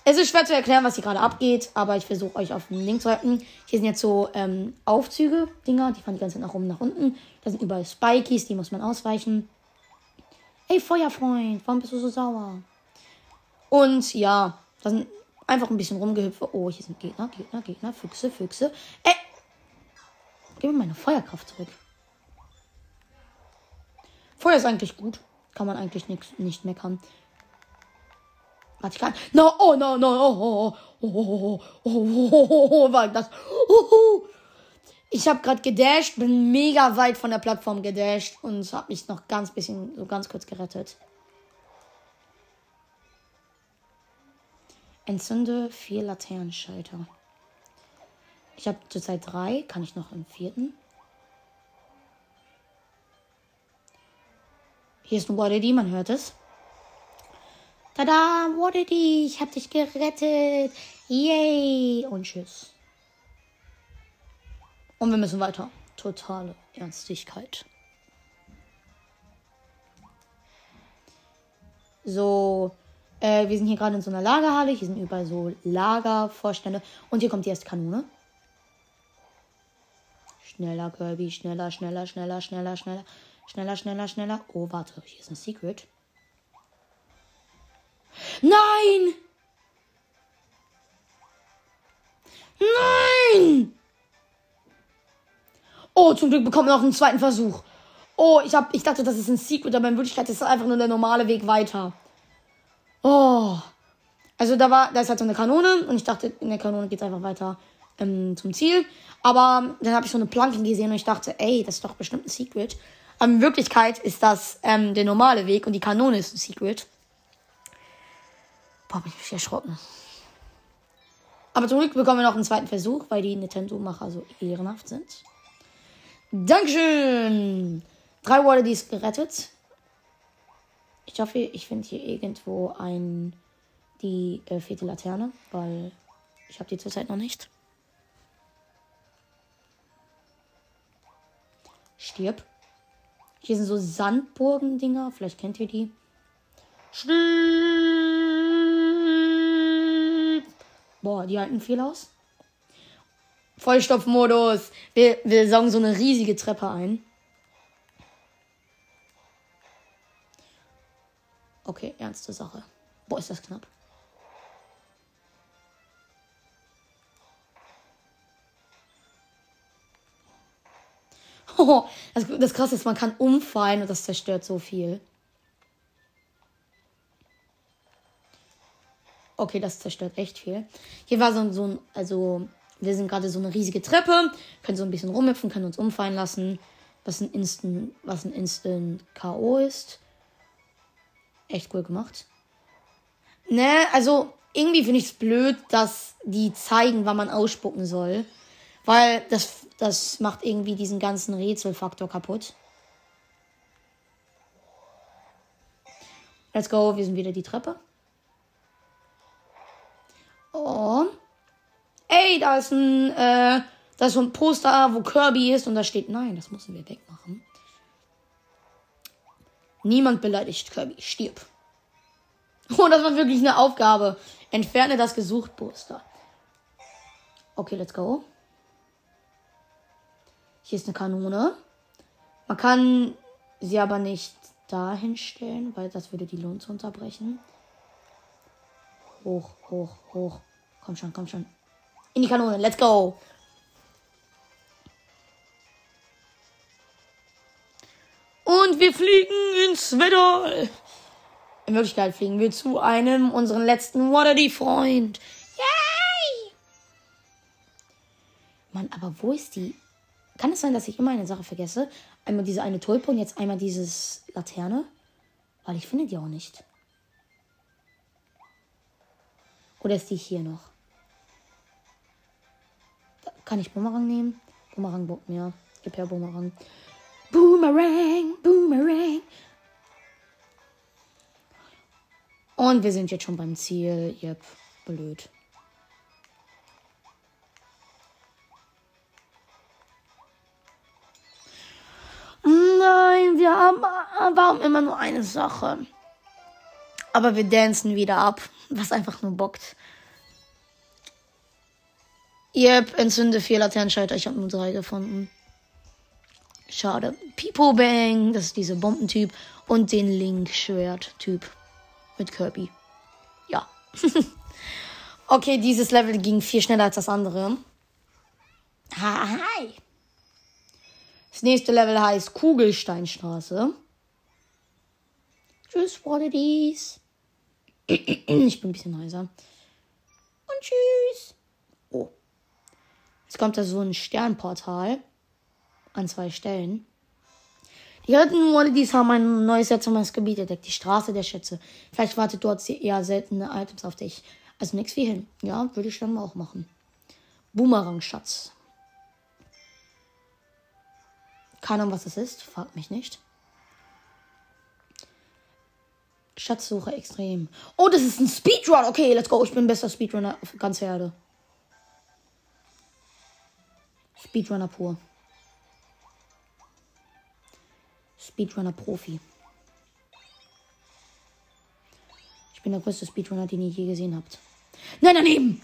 es ist schwer zu erklären, was hier gerade abgeht, aber ich versuche euch auf den Link zu halten. Hier sind jetzt so ähm, Aufzüge, Dinger, die fahren die ganze Zeit nach oben, nach unten. Da sind überall Spikies, die muss man ausweichen. Ey, Feuerfreund, warum bist du so sauer? Und ja, da sind einfach ein bisschen rumgehüpft. Oh, hier sind Gegner, Gegner, Gegner, Füchse, Füchse. Ey! Gib mir meine Feuerkraft zurück. Feuer ist eigentlich gut. Kann man eigentlich nix, nicht meckern. Warte, ich kann. No, oh, no, no, oh, oh, oh, oh, oh, oh, oh, war das. Oh, oh. Ich habe gerade gedasht, bin mega weit von der Plattform gedasht und habe mich noch ganz bisschen, so ganz kurz gerettet. Entzünde vier Laternenschalter. Ich habe zurzeit drei. Kann ich noch einen vierten? Hier ist ein Wadidi, man hört es. Tada, Wadidi, ich hab dich gerettet. Yay. Und tschüss. Und wir müssen weiter. Totale Ernstigkeit. So, äh, wir sind hier gerade in so einer Lagerhalle. Hier sind überall so Lagervorstände. Und hier kommt die erste Kanone. Schneller, Kirby, schneller, schneller, schneller, schneller, schneller. Schneller, schneller, schneller. Oh, warte, hier ist ein Secret. Nein! Nein! Oh, zum Glück bekommen wir noch einen zweiten Versuch. Oh, ich, hab, ich dachte, das ist ein Secret, aber in Wirklichkeit ist das einfach nur der normale Weg weiter. Oh. Also da war, da ist halt so eine Kanone und ich dachte, in der Kanone geht es einfach weiter ähm, zum Ziel. Aber dann habe ich so eine Planke gesehen und ich dachte, ey, das ist doch bestimmt ein Secret. Aber in Wirklichkeit ist das ähm, der normale Weg und die Kanone ist ein Secret. Boah, bin ich erschrocken. Aber zurück bekommen wir noch einen zweiten Versuch, weil die Nintendo-Macher so ehrenhaft sind. Dankeschön! Drei Wallabies gerettet. Ich hoffe, ich finde hier irgendwo ein die äh, vierte Laterne, weil ich habe die zurzeit noch nicht. Stirb. Hier sind so Sandburgen-Dinger. Vielleicht kennt ihr die. Stirb! Boah, die halten viel aus. Vollstoffmodus. Wir, wir saugen so eine riesige Treppe ein. Okay, ernste Sache. Boah, ist das knapp. Das, das krasse ist, man kann umfallen und das zerstört so viel. Okay, das zerstört echt viel. Hier war so, so ein, also wir sind gerade so eine riesige Treppe, können so ein bisschen rumhüpfen, können uns umfallen lassen, was ein Instant, was ein Instant K.O. ist. Echt cool gemacht. Ne, also irgendwie finde ich es blöd, dass die zeigen, wann man ausspucken soll. Weil das, das macht irgendwie diesen ganzen Rätselfaktor kaputt. Let's go, wir sind wieder die Treppe. Oh. Ey, da ist ein, äh, da ist so ein Poster, wo Kirby ist und da steht, nein, das müssen wir wegmachen. Niemand beleidigt Kirby. Stirb. Oh, das war wirklich eine Aufgabe. Entferne das Gesucht-Poster. Okay, let's go. Hier ist eine Kanone. Man kann sie aber nicht dahin stellen, weil das würde die Lunze unterbrechen. Hoch, hoch, hoch. Komm schon, komm schon. In die Kanone, let's go. Und wir fliegen ins Wetter. In Wirklichkeit fliegen wir zu einem unseren letzten Waterdy-Freund. Yay! Mann, aber wo ist die? Kann es sein, dass ich immer eine Sache vergesse? Einmal diese eine Tulpe und jetzt einmal dieses Laterne? Weil ich finde die auch nicht. Oder ist die hier noch? Kann ich Bumerang nehmen? Bumerang, Bum ja. Gib her Bumerang. Boomerang, Boomerang. Und wir sind jetzt schon beim Ziel. Yep, blöd. Nein, wir haben, haben immer nur eine Sache. Aber wir dancen wieder ab, was einfach nur bockt. Yep, entzünde vier Laternenschalter. Ich habe nur drei gefunden. Schade. Pipo Bang, das ist dieser Bombentyp. Und den Link-Schwert-Typ. Mit Kirby. Ja. okay, dieses Level ging viel schneller als das andere. Hi. Das nächste Level heißt Kugelsteinstraße. Tschüss, what. Ich bin ein bisschen heiser. Und tschüss. Oh. Jetzt kommt da so ein Sternportal. An zwei Stellen. Die alten Wallabies haben ein neues seltsames Gebiet entdeckt. Die Straße der Schätze. Vielleicht wartet dort eher seltene Items auf dich. Also nichts wie hin. Ja, würde ich dann auch machen. Boomerang-Schatz. Keine Ahnung, was das ist. Fragt mich nicht. Schatzsuche extrem. Oh, das ist ein Speedrun. Okay, let's go. Ich bin bester Speedrunner auf ganz Erde. Speedrunner pur. Speedrunner Profi. Ich bin der größte Speedrunner, den ihr je gesehen habt. Nein, daneben!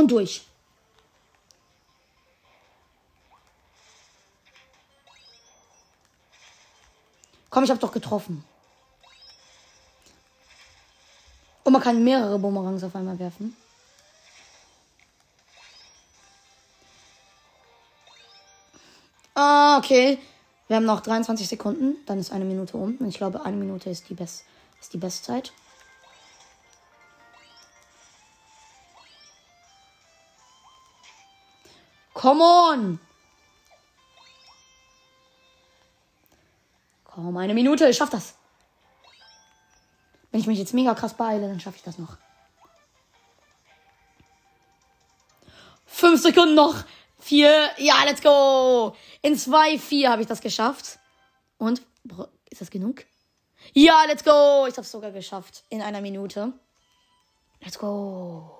Und durch. Komm, ich hab doch getroffen. Und man kann mehrere Bumerangs auf einmal werfen. Ah, okay. Wir haben noch 23 Sekunden. Dann ist eine Minute um. Ich glaube, eine Minute ist die, Best ist die Bestzeit. Come on! Komm, eine Minute. Ich schaff das. Wenn ich mich jetzt mega krass beeile, dann schaffe ich das noch. Fünf Sekunden noch. Vier. Ja, let's go. In zwei, vier habe ich das geschafft. Und, ist das genug? Ja, let's go. Ich habe es sogar geschafft. In einer Minute. Let's go.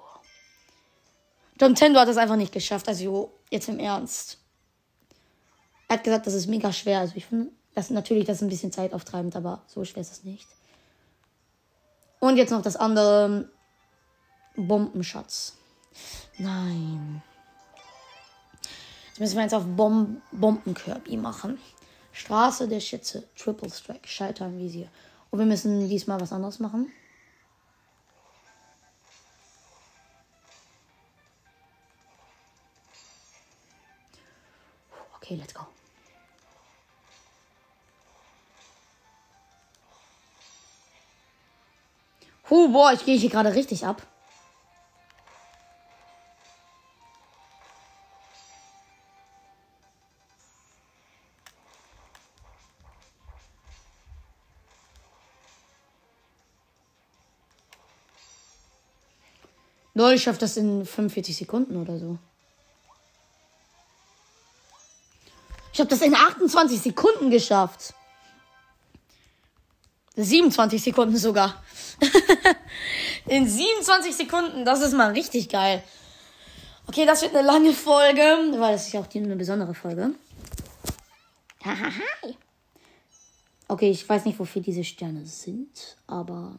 Nintendo hat das einfach nicht geschafft. Also, jetzt im Ernst. Er hat gesagt, das ist mega schwer. Also, ich finde, das natürlich, das ist ein bisschen zeitauftreibend, aber so schwer ist es nicht. Und jetzt noch das andere Bombenschatz. Nein. Jetzt müssen wir jetzt auf Bom Bombenkirby machen. Straße der Schütze. Triple Strike. Schalter im Visier. Und wir müssen diesmal was anderes machen. Okay, let's go. Huh, boah, ich gehe hier gerade richtig ab. Lol, ich schaffe das in 45 Sekunden oder so. Ich habe das in 28 Sekunden geschafft. 27 Sekunden sogar. In 27 Sekunden, das ist mal richtig geil. Okay, das wird eine lange Folge, weil das ist ja auch eine besondere Folge. Okay, ich weiß nicht, wofür diese Sterne sind, aber.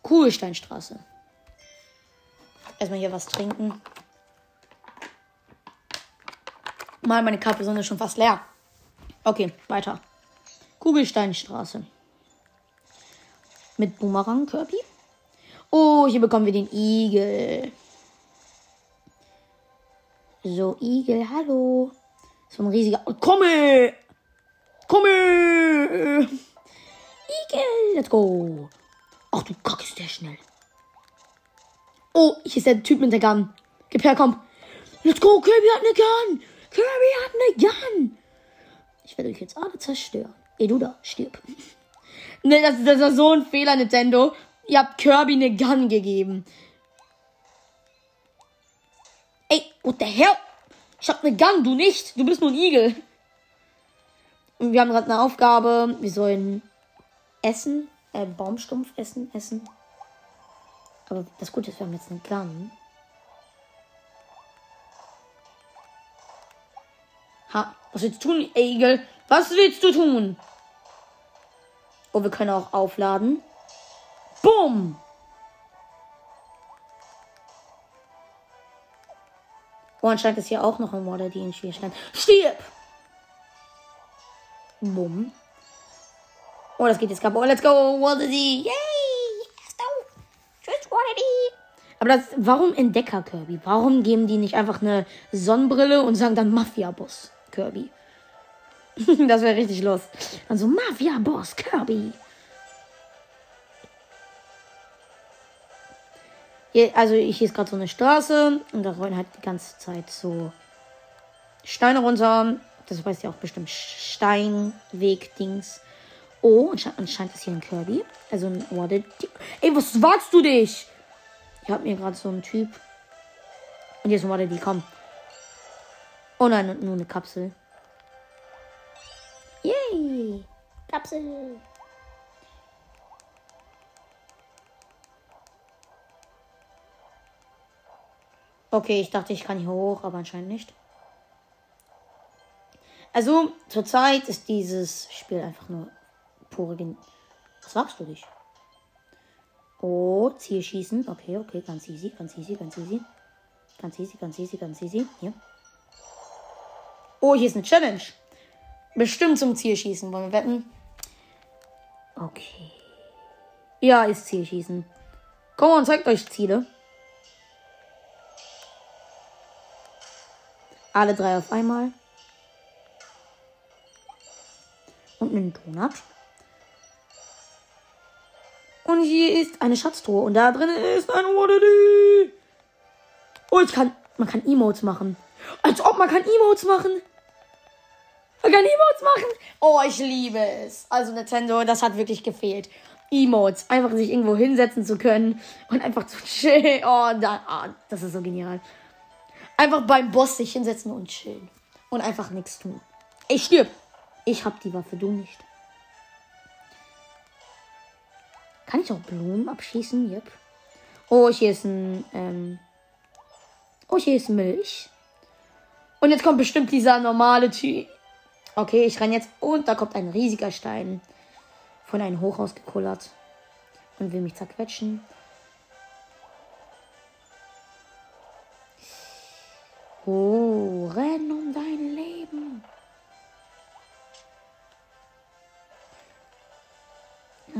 Kugelsteinstraße. Erstmal hier was trinken. Mal, meine Kapsel ist schon fast leer. Okay, weiter. Kugelsteinstraße. Mit Boomerang Kirby. Oh, hier bekommen wir den Igel. So, Igel, hallo. So ein riesiger. Oh, komme! Komme! Igel, let's go. Ach, du Kack, ist der schnell. Oh, hier ist der Typ mit der Gun. Gib her, komm. Let's go, Kirby hat eine Gun. Kirby hat eine Gun. Ich werde euch jetzt alle zerstören. Ey, du da, stirb. Ne, das, das war so ein Fehler, Nintendo. Ihr habt Kirby eine Gun gegeben. Ey, what the hell? Ich hab eine Gun, du nicht. Du bist nur ein Igel. Und wir haben gerade eine Aufgabe. Wir sollen essen. Äh, Baumstumpf essen, essen. Aber das Gute ist, wir haben jetzt eine Gun. Ha, was willst du tun, Igel? Was willst du tun? Oh, wir können auch aufladen. Bumm! Oh, anscheinend ist hier auch noch ein Water, die in Schwierigkeiten. Stirb! Bumm. Oh, das geht jetzt kaputt. Let's go, Water Yay! Let's go! Tschüss, Water Aber das, warum Entdecker Kirby? Warum geben die nicht einfach eine Sonnenbrille und sagen dann Mafia-Boss Kirby? das wäre richtig los. Dann so Mafia-Boss Kirby. Hier, also hier ist gerade so eine Straße und da rollen halt die ganze Zeit so Steine runter. Das weiß ja auch bestimmt Steinweg-Dings. Oh, anscheinend ist hier ein Kirby. Also ein Waddle. Ey, was wagst du dich? Ich hab mir gerade so einen Typ. Und hier ist ein Waddle, komm. Oh nein, nur eine Kapsel. Yay! Kapsel. Okay, ich dachte, ich kann hier hoch, aber anscheinend nicht. Also, zurzeit ist dieses Spiel einfach nur pure Gen Was sagst du dich? Oh, Zielschießen. Okay, okay, ganz easy, ganz easy, ganz easy. Ganz easy, ganz easy, ganz easy. Hier. Oh, hier ist eine Challenge. Bestimmt zum Zielschießen. Wollen wir wetten? Okay. Ja, ist Zielschießen. Komm und zeigt euch Ziele. Alle drei auf einmal. Und einen Donut. Und hier ist eine Schatztruhe. Und da drin ist ein Waddedy. Oh, ich kann. Man kann Emotes machen. Als ob man kann Emotes machen. Man kann Emotes machen. Oh, ich liebe es. Also Nintendo, das hat wirklich gefehlt. Emotes. Einfach sich irgendwo hinsetzen zu können und einfach zu chillen. Oh, da, oh, das ist so genial. Einfach beim Boss sich hinsetzen und chillen. Und einfach nichts tun. Ich stirb. Ich hab die Waffe, du nicht. Kann ich auch Blumen abschießen? Yep. Oh, hier ist ein. Ähm oh, hier ist Milch. Und jetzt kommt bestimmt dieser normale Typ. Okay, ich renn jetzt. Und da kommt ein riesiger Stein. Von einem Hochhaus gekullert. Und will mich zerquetschen. Oh, renn um dein Leben.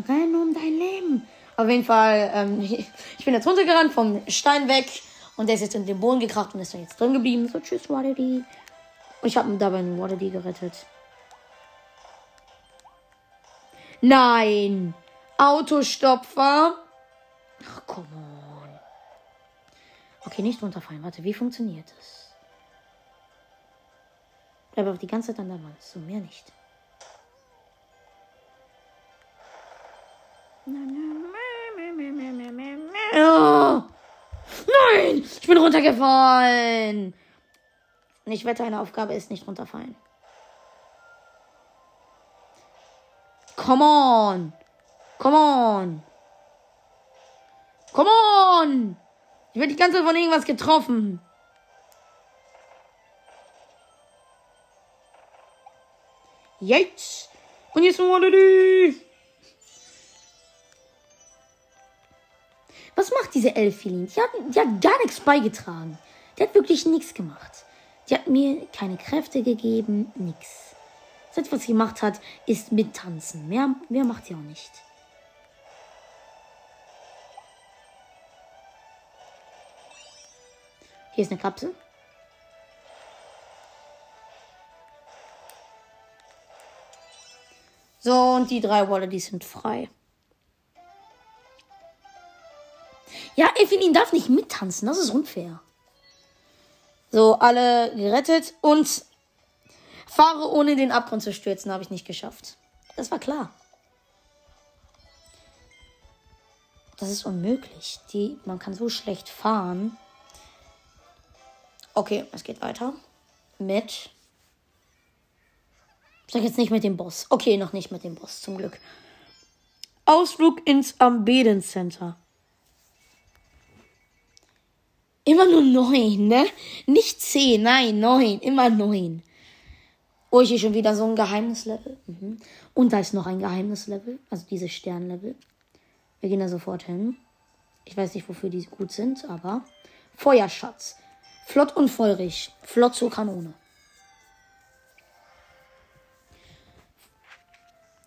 Renn um dein Leben. Auf jeden Fall, ähm, ich bin jetzt runtergerannt vom Stein weg und der ist jetzt in den Boden gekracht und ist dann jetzt drin geblieben. So, tschüss, Waddedy. Und ich habe dabei einen Waddedy gerettet. Nein! Autostopfer. Ach, come on. Okay, nicht runterfallen. Warte, wie funktioniert das? Bleib auch die ganze Zeit an der Wand. So, mehr nicht. Oh. Nein! Ich bin runtergefallen! Und ich wette, eine Aufgabe ist nicht runterfallen. Come on! Come on! Come on! Ich werde die ganze Zeit von irgendwas getroffen. Jetzt. Und jetzt Wallaby. Was macht diese Elfilin? Die hat, die hat gar nichts beigetragen. Die hat wirklich nichts gemacht. Die hat mir keine Kräfte gegeben, nichts. Das, was sie gemacht hat, ist mittanzen. Mehr, mehr macht sie auch nicht. Hier ist eine Kapsel. So, und die drei Wolle, die sind frei. Ja, Evelyn darf nicht mittanzen, das ist unfair. So, alle gerettet und fahre ohne den Abgrund zu stürzen, habe ich nicht geschafft. Das war klar. Das ist unmöglich. Die, man kann so schlecht fahren. Okay, es geht weiter. mit. Ich sag jetzt nicht mit dem Boss. Okay, noch nicht mit dem Boss, zum Glück. Ausflug ins Ambeden-Center. Immer nur neun, ne? Nicht zehn, nein, neun. Immer neun. Oh, ich hier schon wieder so ein Geheimnislevel. Mhm. Und da ist noch ein Geheimnislevel. Also dieses Sternlevel. Wir gehen da sofort hin. Ich weiß nicht, wofür die gut sind, aber. Feuerschatz. Flott und feurig. Flott zur Kanone.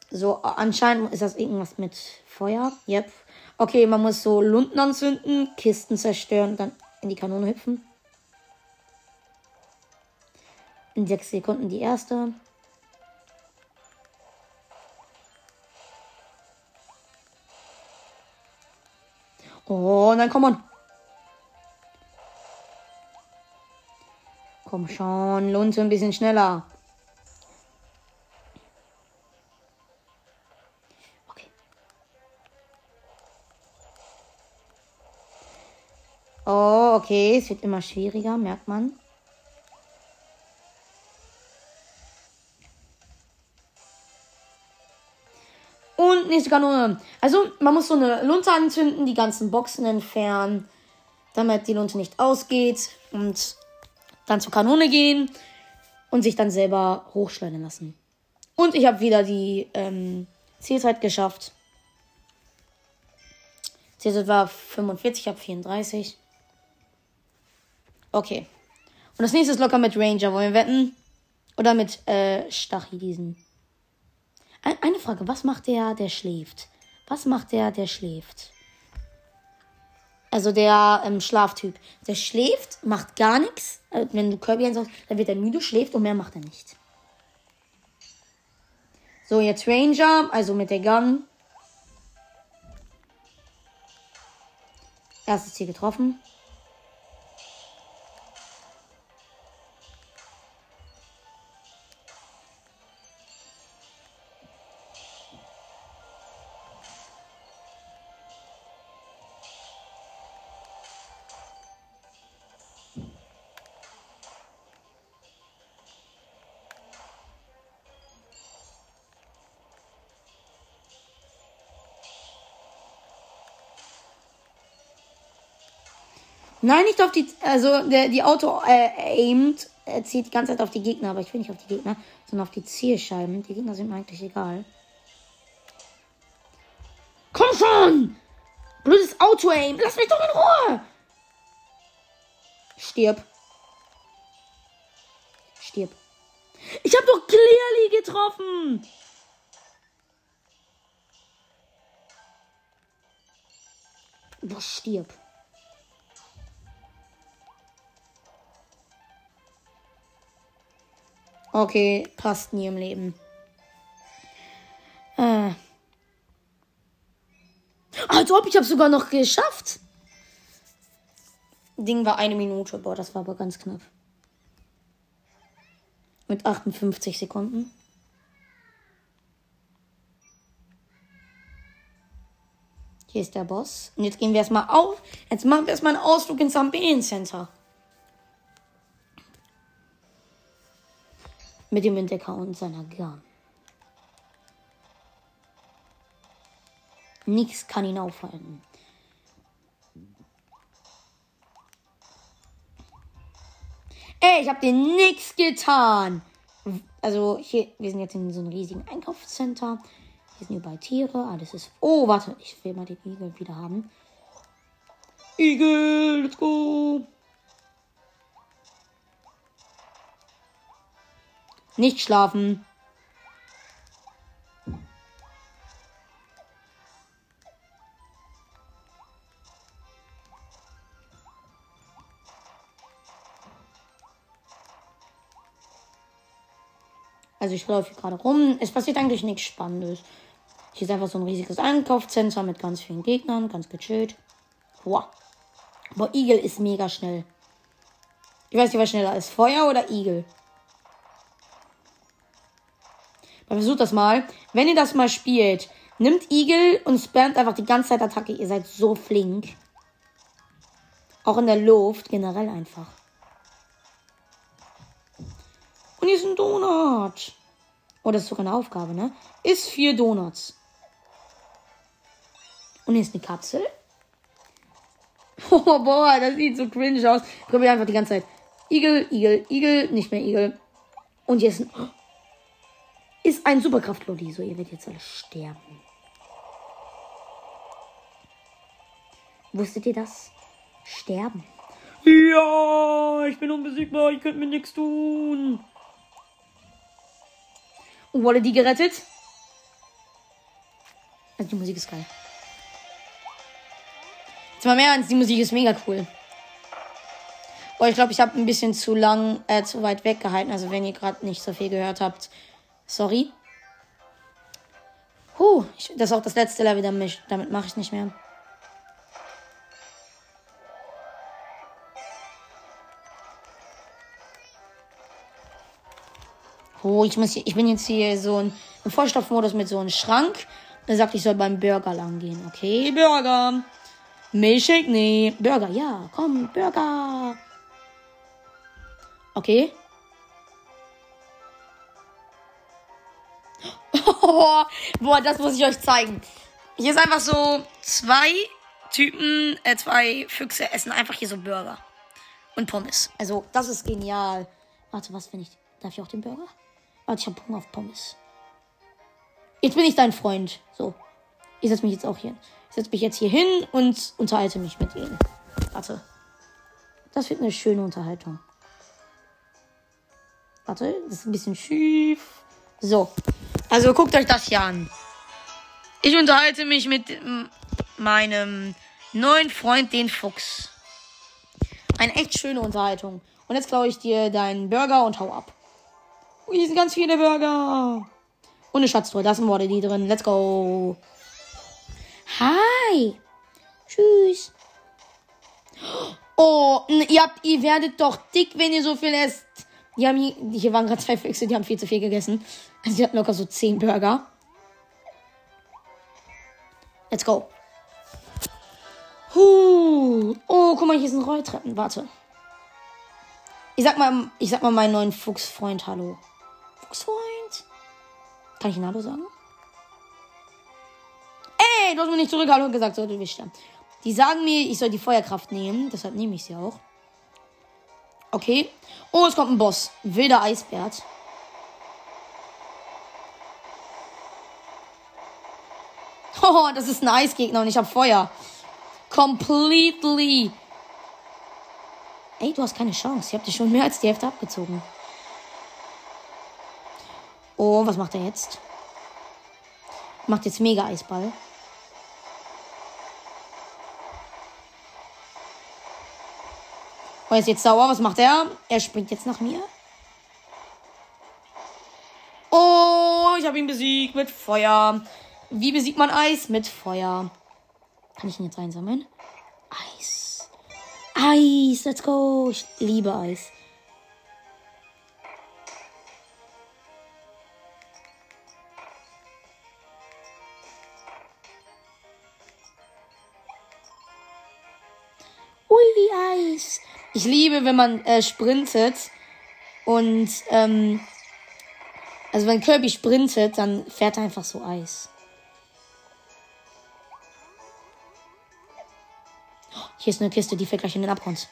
So, anscheinend ist das irgendwas mit Feuer. Yep. Okay, man muss so Lunden anzünden, Kisten zerstören, dann in die Kanone hüpfen. In sechs Sekunden die erste. Oh, nein, komm on. Komm schon, Lunte ein bisschen schneller. Okay, es wird immer schwieriger, merkt man. Und nächste Kanone. Also, man muss so eine Lunte anzünden, die ganzen Boxen entfernen, damit die Lunte nicht ausgeht. Und dann zur Kanone gehen und sich dann selber hochschleudern lassen. Und ich habe wieder die ähm, Zielzeit geschafft. Zielzeit war 45, ich habe 34. Okay. Und das nächste ist locker mit Ranger. Wollen wir wetten? Oder mit äh, Stachy, diesen. Eine Frage, was macht der, der schläft? Was macht der, der schläft? Also der ähm, Schlaftyp. Der schläft, macht gar nichts. Also wenn du Kirby ansagst, dann wird er müde, schläft und mehr macht er nicht. So, jetzt Ranger, also mit der Gun. Erstes Ziel getroffen. Nein, nicht auf die. Also, der, die Auto äh, aimt, er zieht die ganze Zeit auf die Gegner, aber ich will nicht auf die Gegner, sondern auf die Zielscheiben. Die Gegner sind mir eigentlich egal. Komm schon! Blödes Auto-Aim! Lass mich doch in Ruhe! Stirb. Stirb. Ich hab doch Clearly getroffen! Boah, stirb. Okay, passt nie im Leben. Äh. Als ob, ich habe sogar noch geschafft. Ding war eine Minute. Boah, das war aber ganz knapp. Mit 58 Sekunden. Hier ist der Boss. Und jetzt gehen wir erstmal auf. Jetzt machen wir erstmal einen Ausflug ins Ambien Center. Mit dem Entdecker und seiner Gun. Nichts kann ihn aufhalten. Ey, ich hab dir nichts getan. Also hier, wir sind jetzt in so einem riesigen Einkaufscenter. Hier sind überall Tiere. Alles ist. Oh, warte, ich will mal den Igel wieder haben. Igel, let's go. Nicht schlafen. Also ich laufe hier gerade rum. Es passiert eigentlich nichts Spannendes. Hier ist einfach so ein riesiges Einkaufszentrum mit ganz vielen Gegnern, ganz gechillt. Wow. Aber Igel ist mega schnell. Ich weiß nicht, was schneller ist. Feuer oder Igel? Versucht das mal. Wenn ihr das mal spielt, nimmt Igel und spammt einfach die ganze Zeit Attacke. Ihr seid so flink. Auch in der Luft, generell einfach. hier ist ein Donut. Oh, das ist sogar eine Aufgabe, ne? Ist vier Donuts. Und hier ist eine Kapsel. Oh, boah, das sieht so cringe aus. Ich probiere einfach die ganze Zeit. Igel, Igel, Igel, nicht mehr Igel. Und hier ist ein, ist ein Superkraft-Lolli. So, ihr werdet jetzt alle sterben. Wusstet ihr das? Sterben. Ja, ich bin unbesiegbar. Ich könnte mir nichts tun. Und wurde die gerettet? Also die Musik ist geil. Jetzt mal mehr ernst, die Musik ist mega cool. Oh, ich glaube, ich habe ein bisschen zu lang, äh, zu weit weggehalten. Also wenn ihr gerade nicht so viel gehört habt, sorry. Huh, ich, das ist auch das letzte Level, damit, damit mache ich nicht mehr. Oh, ich muss hier, ich bin jetzt hier so ein, im Vollstoffmodus mit so einem Schrank. Er sagt, ich soll beim Burger lang gehen. Okay, Burger. Milchshake? Nee. Burger, ja. Komm, Burger. Okay. Boah, das muss ich euch zeigen. Hier ist einfach so zwei Typen, äh, zwei Füchse essen einfach hier so Burger. Und Pommes. Also, das ist genial. Warte, was finde ich? Darf ich auch den Burger? Warte, ich habe Hunger auf Pommes. Jetzt bin ich dein Freund. So. Ich setze mich jetzt auch hier. Ich setze mich jetzt hier hin und unterhalte mich mit ihnen. Warte. Das wird eine schöne Unterhaltung. Warte, das ist ein bisschen schief. So. Also guckt euch das hier an. Ich unterhalte mich mit meinem neuen Freund, den Fuchs. Eine echt schöne Unterhaltung. Und jetzt klaue ich dir deinen Burger und hau ab. Oh, hier sind ganz viele Burger. Und eine Schatztruhe. Da ist ein Waddle drin. Let's go. Hi. Tschüss. Oh, ihr, habt, ihr werdet doch dick, wenn ihr so viel esst. Die haben hier, hier waren gerade zwei Füchse, die haben viel zu viel gegessen. Also die hatten locker so zehn Burger. Let's go. Huh. Oh, guck mal, hier sind Rolltreppen. Warte. Ich sag mal, ich sag mal meinen neuen Fuchsfreund Hallo. Fuchsfreund. Kann ich ihn Hallo sagen? Ey, du hast mir nicht zurück Hallo gesagt, so du Wichter. Die sagen mir, ich soll die Feuerkraft nehmen. Deshalb nehme ich sie auch. Okay. Oh, es kommt ein Boss. Wilder Eisbert. Oh, das ist ein Eisgegner und ich habe Feuer. Completely. Ey, du hast keine Chance. Ich habe dir schon mehr als die Hälfte abgezogen. Oh, was macht er jetzt? Macht jetzt mega Eisball. Oh, er ist jetzt sauer. Was macht er? Er springt jetzt nach mir. Oh, ich habe ihn besiegt mit Feuer. Wie besiegt man Eis? Mit Feuer. Kann ich ihn jetzt einsammeln? Eis. Eis, let's go. Ich liebe Eis. Ich liebe, wenn man äh, sprintet und ähm, also wenn Kirby sprintet, dann fährt er einfach so Eis. Hier ist eine Kiste, die fällt gleich in den Abgrund.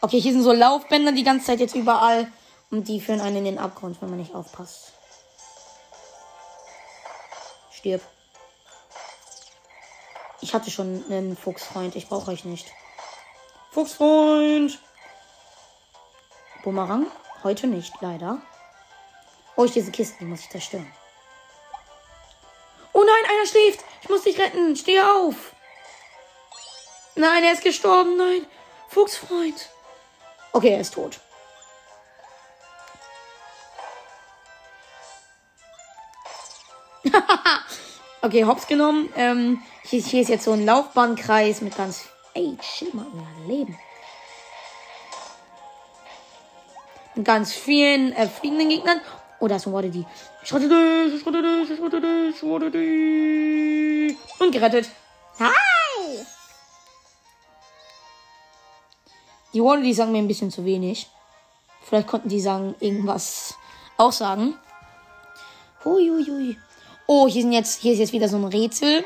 Okay, hier sind so Laufbänder die ganze Zeit jetzt überall und die führen einen in den Abgrund, wenn man nicht aufpasst. Stirb. Ich hatte schon einen Fuchsfreund, ich brauche euch nicht. Fuchsfreund. Bumerang? Heute nicht, leider. Oh, ich diese Kisten, die muss ich zerstören. Oh nein, einer schläft. Ich muss dich retten. Steh auf. Nein, er ist gestorben. Nein. Fuchsfreund. Okay, er ist tot. okay, hops genommen. Ähm, hier, hier ist jetzt so ein Laufbahnkreis mit ganz Ey, chill mal euer Leben. Mit ganz vielen äh, fliegenden Gegnern. Oh, da ist ein Waddle. Ich rette dich, ich rette dich, ich rette dich, ich rette dich. Und gerettet. Hi! Die Waddle, die sagen mir ein bisschen zu wenig. Vielleicht konnten die sagen irgendwas auch sagen. Huiuiui. Oh, hier, sind jetzt, hier ist jetzt wieder so ein Rätsel.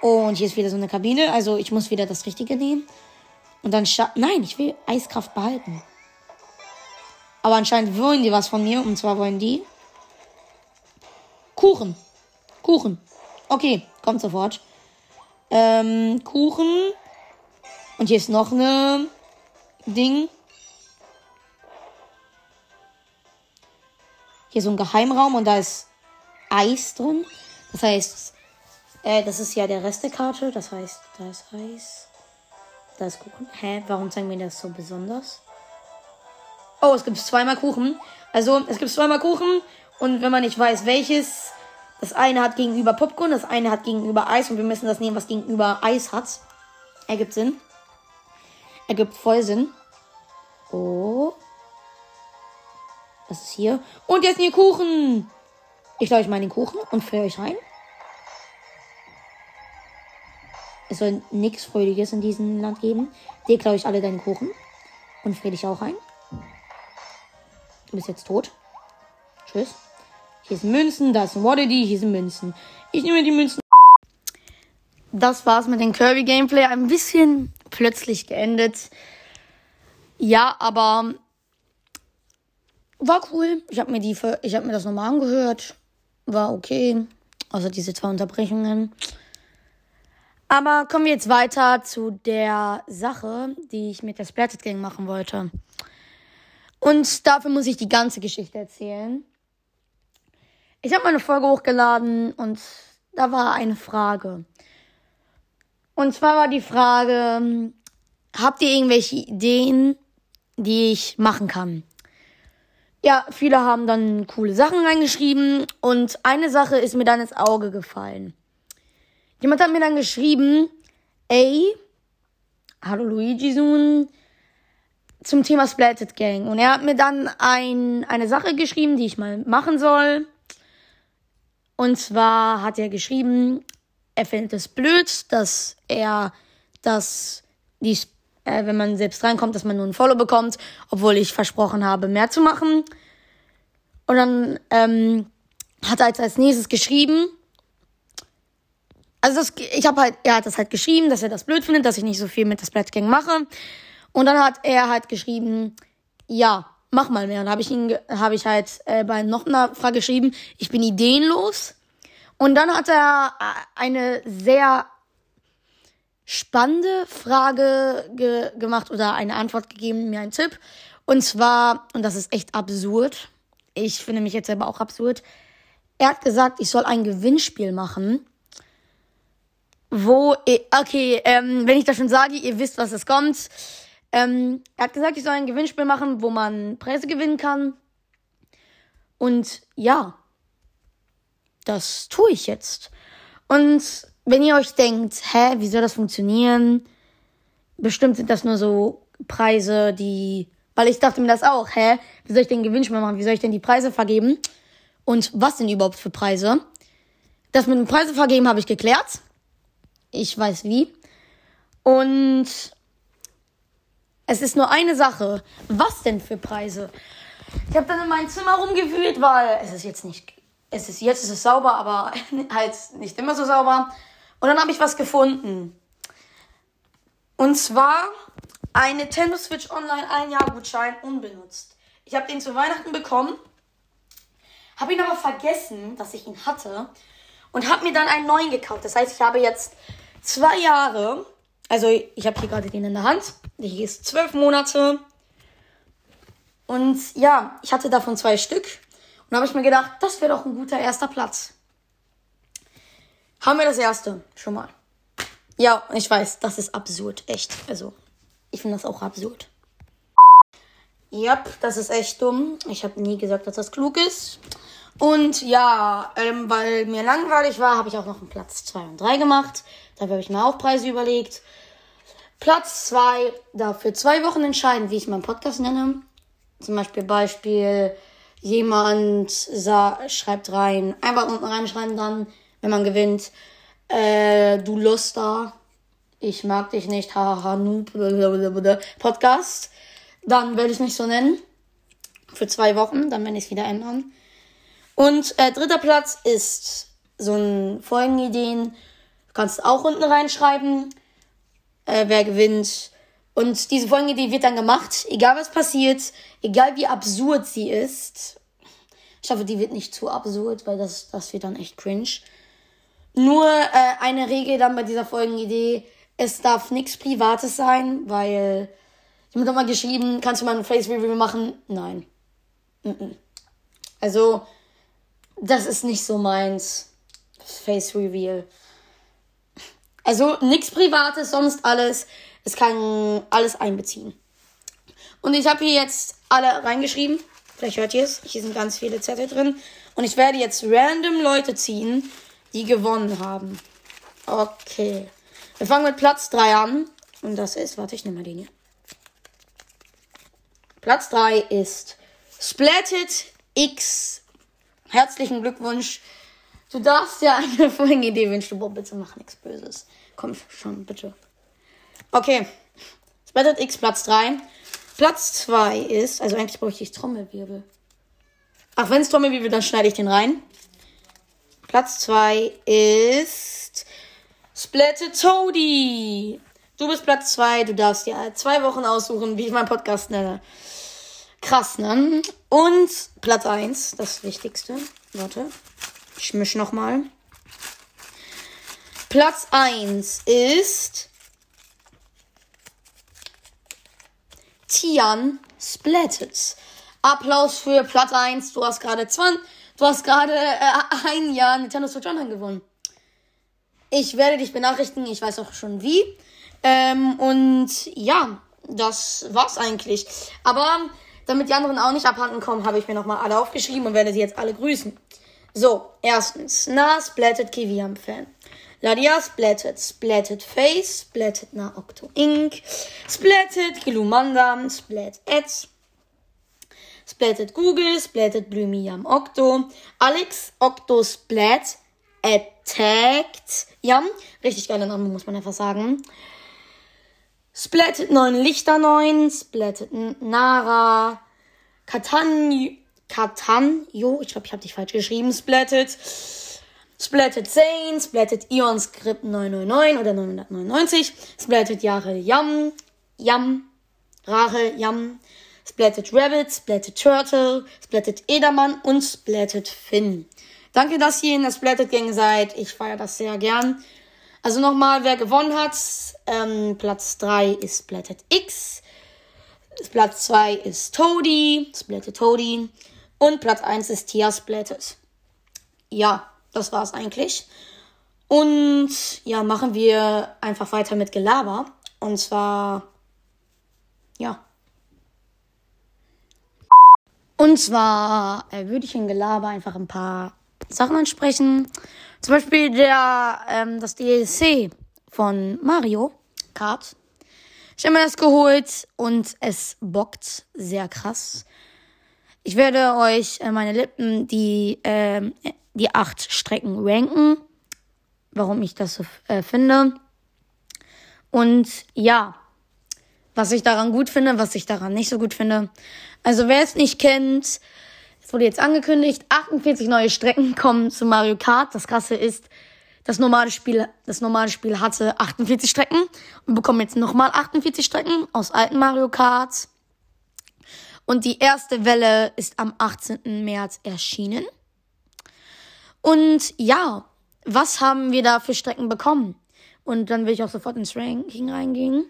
Und hier ist wieder so eine Kabine. Also ich muss wieder das Richtige nehmen. Und dann scha Nein, ich will Eiskraft behalten. Aber anscheinend wollen die was von mir. Und zwar wollen die Kuchen. Kuchen. Okay, kommt sofort. Ähm, Kuchen. Und hier ist noch eine Ding. Hier so ein Geheimraum und da ist Eis drin. Das heißt, äh, das ist ja der Rest der Karte. Das heißt, da ist Eis. Da ist Kuchen. Hä? Warum zeigen wir das so besonders? Oh, es gibt zweimal Kuchen. Also, es gibt zweimal Kuchen. Und wenn man nicht weiß, welches, das eine hat gegenüber Popcorn, das eine hat gegenüber Eis. Und wir müssen das nehmen, was gegenüber Eis hat. Ergibt Sinn. Ergibt voll Sinn. Oh. Was ist hier? Und jetzt hier Kuchen. Ich lade euch mal den Kuchen und führe euch rein. Es soll nichts Freudiges in diesem Land geben. Dir klaue ich alle deinen Kuchen. Und friere dich auch ein. Du bist jetzt tot. Tschüss. Hier sind Münzen, da ist ein hier sind Münzen. Ich nehme die Münzen. Das war's mit dem Kirby Gameplay. Ein bisschen plötzlich geendet. Ja, aber war cool. Ich habe mir die, ich habe mir das nochmal angehört. War okay. Außer diese zwei Unterbrechungen. Aber kommen wir jetzt weiter zu der Sache, die ich mit der Splatted Gang machen wollte. Und dafür muss ich die ganze Geschichte erzählen. Ich habe meine Folge hochgeladen und da war eine Frage. Und zwar war die Frage, habt ihr irgendwelche Ideen, die ich machen kann? Ja, viele haben dann coole Sachen reingeschrieben und eine Sache ist mir dann ins Auge gefallen. Jemand hat mir dann geschrieben, ey, hallo Luigi Sohn, zum Thema Splatted Gang. Und er hat mir dann ein, eine Sache geschrieben, die ich mal machen soll. Und zwar hat er geschrieben, er findet es blöd, dass er das, die, äh, wenn man selbst reinkommt, dass man nur ein Follow bekommt, obwohl ich versprochen habe, mehr zu machen. Und dann ähm, hat er als, als nächstes geschrieben, also das, ich habe halt, er hat das halt geschrieben, dass er das blöd findet, dass ich nicht so viel mit der Splat Gang mache. Und dann hat er halt geschrieben, ja, mach mal mehr. Und habe ich ihn, habe ich halt äh, bei noch einer Frage geschrieben, ich bin ideenlos. Und dann hat er äh, eine sehr spannende Frage ge gemacht oder eine Antwort gegeben, mir einen Tipp. Und zwar, und das ist echt absurd. Ich finde mich jetzt selber auch absurd. Er hat gesagt, ich soll ein Gewinnspiel machen wo, okay, ähm, wenn ich das schon sage, ihr wisst, was es kommt. Ähm, er hat gesagt, ich soll ein Gewinnspiel machen, wo man Preise gewinnen kann. Und ja, das tue ich jetzt. Und wenn ihr euch denkt, hä, wie soll das funktionieren? Bestimmt sind das nur so Preise, die. Weil ich dachte mir das auch, hä? Wie soll ich den Gewinnspiel machen? Wie soll ich denn die Preise vergeben? Und was denn überhaupt für Preise? Das mit dem Preise vergeben habe ich geklärt. Ich weiß wie. Und es ist nur eine Sache. Was denn für Preise? Ich habe dann in meinem Zimmer rumgewühlt, weil es ist jetzt nicht, es ist jetzt ist es sauber, aber halt nicht immer so sauber. Und dann habe ich was gefunden. Und zwar ein Nintendo Switch Online ein Jahr Gutschein unbenutzt. Ich habe den zu Weihnachten bekommen, habe ihn aber vergessen, dass ich ihn hatte und habe mir dann einen neuen gekauft. Das heißt, ich habe jetzt zwei Jahre also ich habe hier gerade den in der Hand. Hier ist zwölf Monate. Und ja, ich hatte davon zwei Stück. Und habe ich mir gedacht, das wäre doch ein guter erster Platz. Haben wir das erste schon mal. Ja, ich weiß, das ist absurd, echt. Also, ich finde das auch absurd. Ja, das ist echt dumm. Ich habe nie gesagt, dass das klug ist. Und ja, ähm, weil mir langweilig war, habe ich auch noch einen Platz 2 und 3 gemacht. Dafür habe ich mir auch Preise überlegt. Platz 2, da für zwei Wochen entscheiden, wie ich meinen Podcast nenne. Zum Beispiel Beispiel, jemand schreibt rein, einfach unten reinschreiben dann, wenn man gewinnt, äh, du Luster, ich mag dich nicht, haha, noob, Podcast. Dann werde ich mich so nennen. Für zwei Wochen, dann werde ich es wieder ändern. Und äh, dritter Platz ist so ein Folgenideen. Kannst auch unten reinschreiben, äh, wer gewinnt. Und diese Folgenidee wird dann gemacht, egal was passiert, egal wie absurd sie ist. Ich hoffe, die wird nicht zu absurd, weil das, das wird dann echt cringe. Nur äh, eine Regel dann bei dieser Folgenidee, es darf nichts Privates sein, weil ich habe mal geschrieben, kannst du mal ein Face Review machen? Nein. Mm -mm. Also, das ist nicht so meins. Face Reveal. Also nichts Privates, sonst alles. Es kann alles einbeziehen. Und ich habe hier jetzt alle reingeschrieben. Vielleicht hört ihr es. Hier sind ganz viele Zettel drin. Und ich werde jetzt random Leute ziehen, die gewonnen haben. Okay. Wir fangen mit Platz 3 an. Und das ist, warte, ich nehme mal den hier. Platz 3 ist Splatted X. Herzlichen Glückwunsch. Du darfst ja eine Folgenidee wünschen. Boah, bitte mach nichts Böses. Komm schon, bitte. Okay. Splatted X Platz 3. Platz 2 ist, also eigentlich bräuchte ich Trommelwirbel. Ach, wenn es Trommelwirbel, dann schneide ich den rein. Platz 2 ist Splatted Toady. Du bist Platz 2. Du darfst dir zwei Wochen aussuchen, wie ich meinen Podcast nenne. Krass, ne? Und Platz 1, das Wichtigste. Warte. Ich mische nochmal. Platz 1 ist Tian Splatted. Applaus für Platz 1. Du hast gerade 20, du hast gerade äh, ein Jahr Nintendo Switch Online gewonnen. Ich werde dich benachrichtigen, ich weiß auch schon wie. Ähm, und ja, das war's eigentlich. Aber damit die anderen auch nicht abhanden kommen, habe ich mir nochmal alle aufgeschrieben und werde sie jetzt alle grüßen. So, erstens, na, Splatted Kiwi am Fan. Ladia Splatted, Splatted Face, Splatted Na Octo Ink, Splatted Glumanda, Splat Ads, Splatted Google, Splatted Blumi Octo, Alex Octo Splat, Attacked, Yam, richtig geiler Name, muss man einfach sagen. Splatted 9 Lichter 9, Splatted Nara, Katan, Katanjo, ich glaube, ich habe dich falsch geschrieben, Splatted. Splatted Zane, Splatted Ion Script 999 oder 999, Splatted Jahre Yam, Yam, Rache Yam, Splatted Rabbit, Splatted Turtle, Splatted Edermann und Splatted Finn. Danke, dass ihr in der Splatted Gang seid. Ich feiere das sehr gern. Also nochmal, wer gewonnen hat. Ähm, Platz 3 ist Splatted X. Platz 2 ist Toady, Splatted Toady. Und Platz 1 ist Tia Splatted. Ja, das war's eigentlich. Und ja, machen wir einfach weiter mit Gelaber. Und zwar, ja. Und zwar äh, würde ich in Gelaber einfach ein paar Sachen ansprechen. Zum Beispiel der, ähm, das DLC von Mario Kart. Ich habe mir das geholt und es bockt sehr krass. Ich werde euch äh, meine Lippen, die, äh, die acht Strecken ranken. Warum ich das so äh, finde. Und ja, was ich daran gut finde, was ich daran nicht so gut finde. Also wer es nicht kennt, es wurde jetzt angekündigt, 48 neue Strecken kommen zu Mario Kart. Das krasse ist, das normale Spiel, das normale Spiel hatte 48 Strecken und bekommen jetzt nochmal 48 Strecken aus alten Mario Kart. Und die erste Welle ist am 18. März erschienen. Und ja, was haben wir da für Strecken bekommen? Und dann will ich auch sofort ins Ranking reingehen.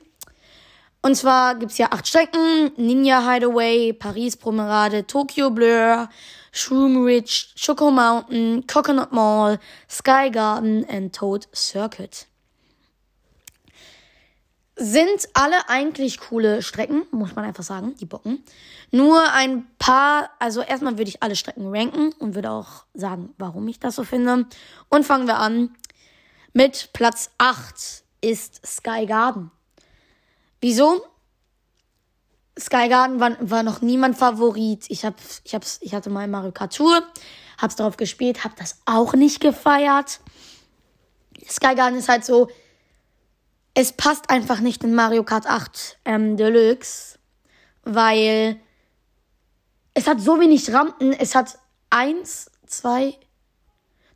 Und zwar gibt's ja acht Strecken. Ninja Hideaway, Paris Promenade, Tokyo Blur, Shroom Ridge, Choco Mountain, Coconut Mall, Sky Garden und Toad Circuit. Sind alle eigentlich coole Strecken, muss man einfach sagen, die bocken. Nur ein paar, also erstmal würde ich alle Strecken ranken und würde auch sagen, warum ich das so finde. Und fangen wir an mit Platz 8 ist Sky Garden. Wieso? Sky Garden war, war noch niemand Favorit. Ich hab, ich hab's, ich hatte mal Mario Kart Tour, hab's darauf gespielt, hab das auch nicht gefeiert. Sky Garden ist halt so, es passt einfach nicht in Mario Kart 8 ähm, Deluxe, weil es hat so wenig Rampen. Es hat eins, zwei.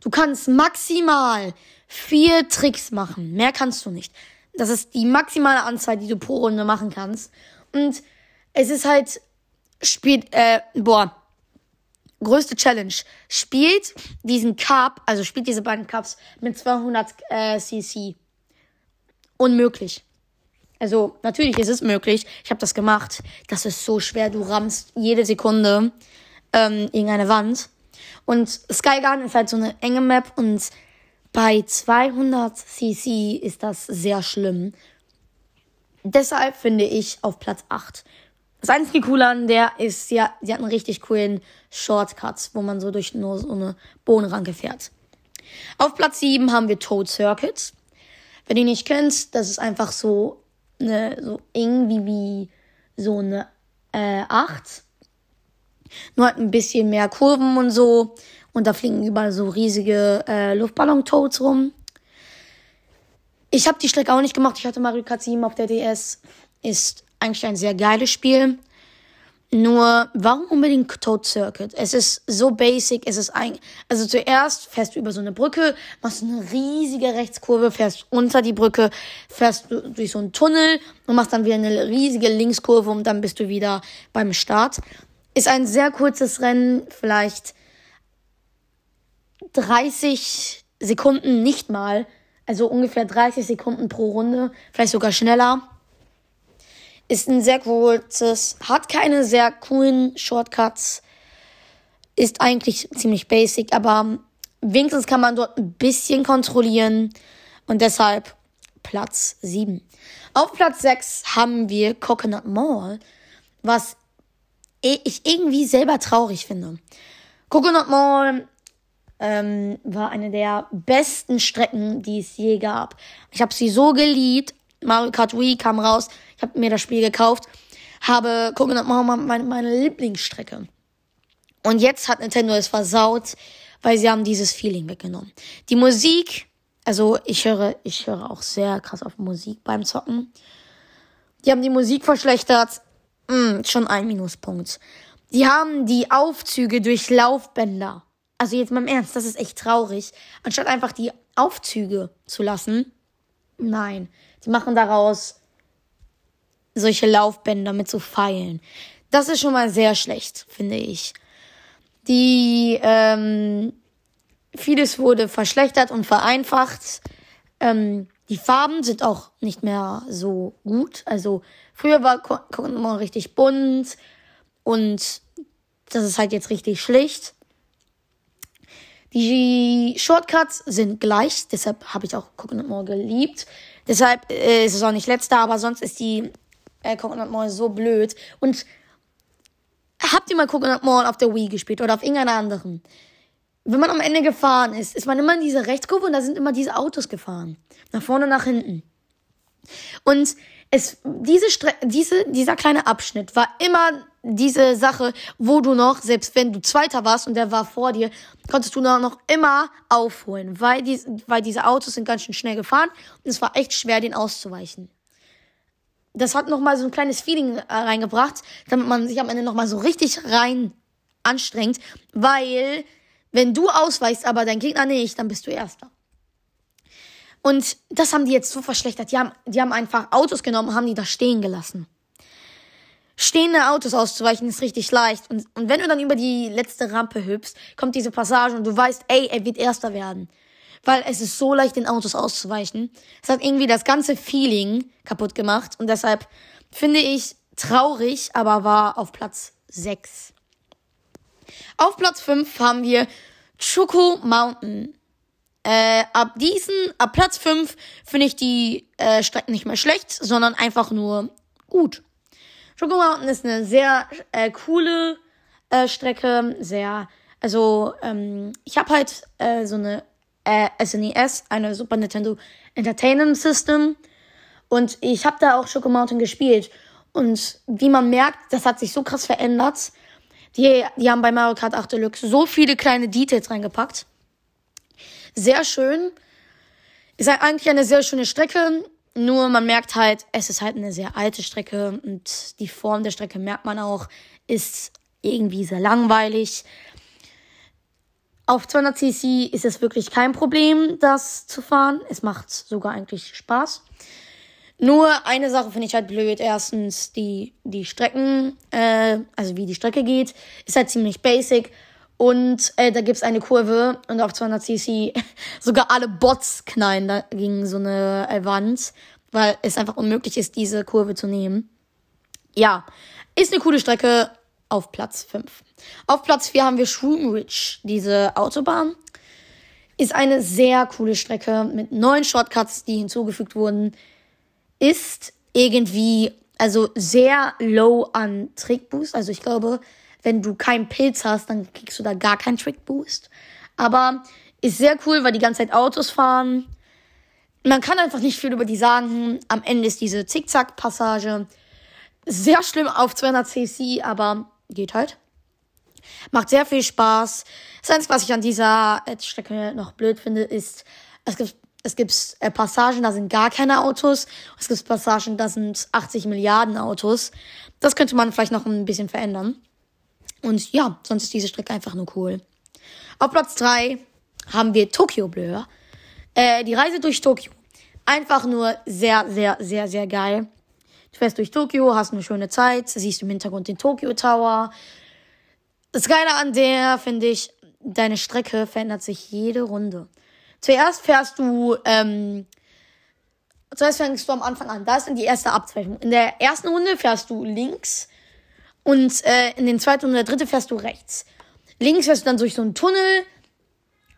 Du kannst maximal vier Tricks machen. Mehr kannst du nicht. Das ist die maximale Anzahl, die du pro Runde machen kannst. Und es ist halt, spielt, äh, boah, größte Challenge. Spielt diesen Cup, also spielt diese beiden Cups mit 200 äh, cc. Unmöglich. Also natürlich ist es möglich. Ich habe das gemacht. Das ist so schwer. Du rammst jede Sekunde ähm, irgendeine Wand. Und Sky Garden ist halt so eine enge Map und bei 200 cc ist das sehr schlimm. Deshalb finde ich auf Platz 8. Das einzige Coole an der ist, ja, sie hat einen richtig coolen Shortcut, wo man so durch nur so eine Bohnenranke fährt. Auf Platz 7 haben wir Toad Circuit. Wenn ihr nicht kennt, das ist einfach so eine, so irgendwie wie so eine äh, 8. Nur halt ein bisschen mehr Kurven und so. Und da fliegen überall so riesige äh, Luftballon-Toads rum. Ich habe die Strecke auch nicht gemacht. Ich hatte Mario Kart 7 auf der DS. Ist eigentlich ein sehr geiles Spiel. Nur, warum unbedingt Toad Circuit? Es ist so basic, es ist ein, also zuerst fährst du über so eine Brücke, machst eine riesige Rechtskurve, fährst unter die Brücke, fährst du durch so einen Tunnel und machst dann wieder eine riesige Linkskurve und dann bist du wieder beim Start. Ist ein sehr kurzes Rennen, vielleicht 30 Sekunden nicht mal, also ungefähr 30 Sekunden pro Runde, vielleicht sogar schneller. Ist ein sehr kurzes, hat keine sehr coolen Shortcuts, ist eigentlich ziemlich basic, aber wenigstens kann man dort ein bisschen kontrollieren und deshalb Platz 7. Auf Platz 6 haben wir Coconut Mall, was ich irgendwie selber traurig finde. Coconut Mall ähm, war eine der besten Strecken, die es je gab. Ich habe sie so geliebt. Mario Kart Wii kam raus. Habe mir das Spiel gekauft, habe Coconut Mama meine, meine Lieblingsstrecke. Und jetzt hat Nintendo es versaut, weil sie haben dieses Feeling weggenommen. Die Musik, also ich höre, ich höre auch sehr krass auf Musik beim Zocken. Die haben die Musik verschlechtert. Hm, schon ein Minuspunkt. Die haben die Aufzüge durch Laufbänder. Also jetzt mal im Ernst, das ist echt traurig. Anstatt einfach die Aufzüge zu lassen. Nein, die machen daraus solche Laufbänder mit so Pfeilen. Das ist schon mal sehr schlecht, finde ich. Die, ähm, vieles wurde verschlechtert und vereinfacht. Ähm, die Farben sind auch nicht mehr so gut. Also früher war Pokémon richtig bunt und das ist halt jetzt richtig schlicht. Die Shortcuts sind gleich, deshalb habe ich auch Coconut Mall geliebt. Deshalb äh, ist es auch nicht letzter, aber sonst ist die äh, Coconut Mall so blöd. Und habt ihr mal Coconut Mall auf der Wii gespielt oder auf irgendeiner anderen? Wenn man am Ende gefahren ist, ist man immer in diese Rechtskurve und da sind immer diese Autos gefahren. Nach vorne, nach hinten. Und es, diese Stre diese, dieser kleine Abschnitt war immer diese Sache, wo du noch, selbst wenn du Zweiter warst und der war vor dir, konntest du noch, noch immer aufholen, weil, die, weil diese Autos sind ganz schön schnell gefahren und es war echt schwer, den auszuweichen das hat nochmal so ein kleines Feeling äh, reingebracht, damit man sich am Ende nochmal so richtig rein anstrengt, weil wenn du ausweichst, aber dein Gegner nicht, dann bist du Erster. Und das haben die jetzt so verschlechtert. Die haben, die haben einfach Autos genommen, haben die da stehen gelassen. Stehende Autos auszuweichen ist richtig leicht. Und, und wenn du dann über die letzte Rampe hüpfst, kommt diese Passage und du weißt, ey, er wird Erster werden weil es ist so leicht, den Autos auszuweichen. Es hat irgendwie das ganze Feeling kaputt gemacht und deshalb finde ich traurig, aber war auf Platz 6. Auf Platz 5 haben wir Choco Mountain. Äh, ab diesen, ab Platz 5 finde ich die äh, Strecken nicht mehr schlecht, sondern einfach nur gut. Choco Mountain ist eine sehr äh, coole äh, Strecke, sehr, also ähm, ich habe halt äh, so eine äh, SNES, eine Super Nintendo Entertainment System. Und ich habe da auch Choco Mountain gespielt. Und wie man merkt, das hat sich so krass verändert. Die, die haben bei Mario Kart 8 Deluxe so viele kleine Details reingepackt. Sehr schön. Ist halt eigentlich eine sehr schöne Strecke. Nur man merkt halt, es ist halt eine sehr alte Strecke und die Form der Strecke merkt man auch, ist irgendwie sehr langweilig. Auf 200 cc ist es wirklich kein Problem, das zu fahren. Es macht sogar eigentlich Spaß. Nur eine Sache finde ich halt blöd. Erstens, die, die Strecken, äh, also wie die Strecke geht, ist halt ziemlich basic. Und äh, da gibt's eine Kurve und auf 200 cc sogar alle Bots knallen da gegen so eine äh, Wand, weil es einfach unmöglich ist, diese Kurve zu nehmen. Ja, ist eine coole Strecke auf Platz 5. Auf Platz 4 haben wir Shroom Ridge, diese Autobahn. Ist eine sehr coole Strecke mit neuen Shortcuts, die hinzugefügt wurden. Ist irgendwie, also sehr low an Trickboost. Also ich glaube, wenn du keinen Pilz hast, dann kriegst du da gar keinen Trickboost. Aber ist sehr cool, weil die ganze Zeit Autos fahren. Man kann einfach nicht viel über die sagen. Am Ende ist diese Zickzack-Passage sehr schlimm auf 200 cc, aber geht halt. Macht sehr viel Spaß. Das Einzige, was ich an dieser Strecke noch blöd finde, ist, es gibt, es gibt äh, Passagen, da sind gar keine Autos. Es gibt Passagen, da sind 80 Milliarden Autos. Das könnte man vielleicht noch ein bisschen verändern. Und ja, sonst ist diese Strecke einfach nur cool. Auf Platz 3 haben wir Tokyo Blur. Äh, die Reise durch Tokio. Einfach nur sehr, sehr, sehr, sehr geil. Du fährst durch Tokio, hast eine schöne Zeit, siehst im Hintergrund den Tokyo Tower. Das Geile an der, finde ich, deine Strecke verändert sich jede Runde. Zuerst fährst du, ähm, zuerst fängst du am Anfang an. Da ist dann die erste Abzweichung. In der ersten Runde fährst du links und äh, in den zweiten und der dritte fährst du rechts. Links fährst du dann durch so einen Tunnel,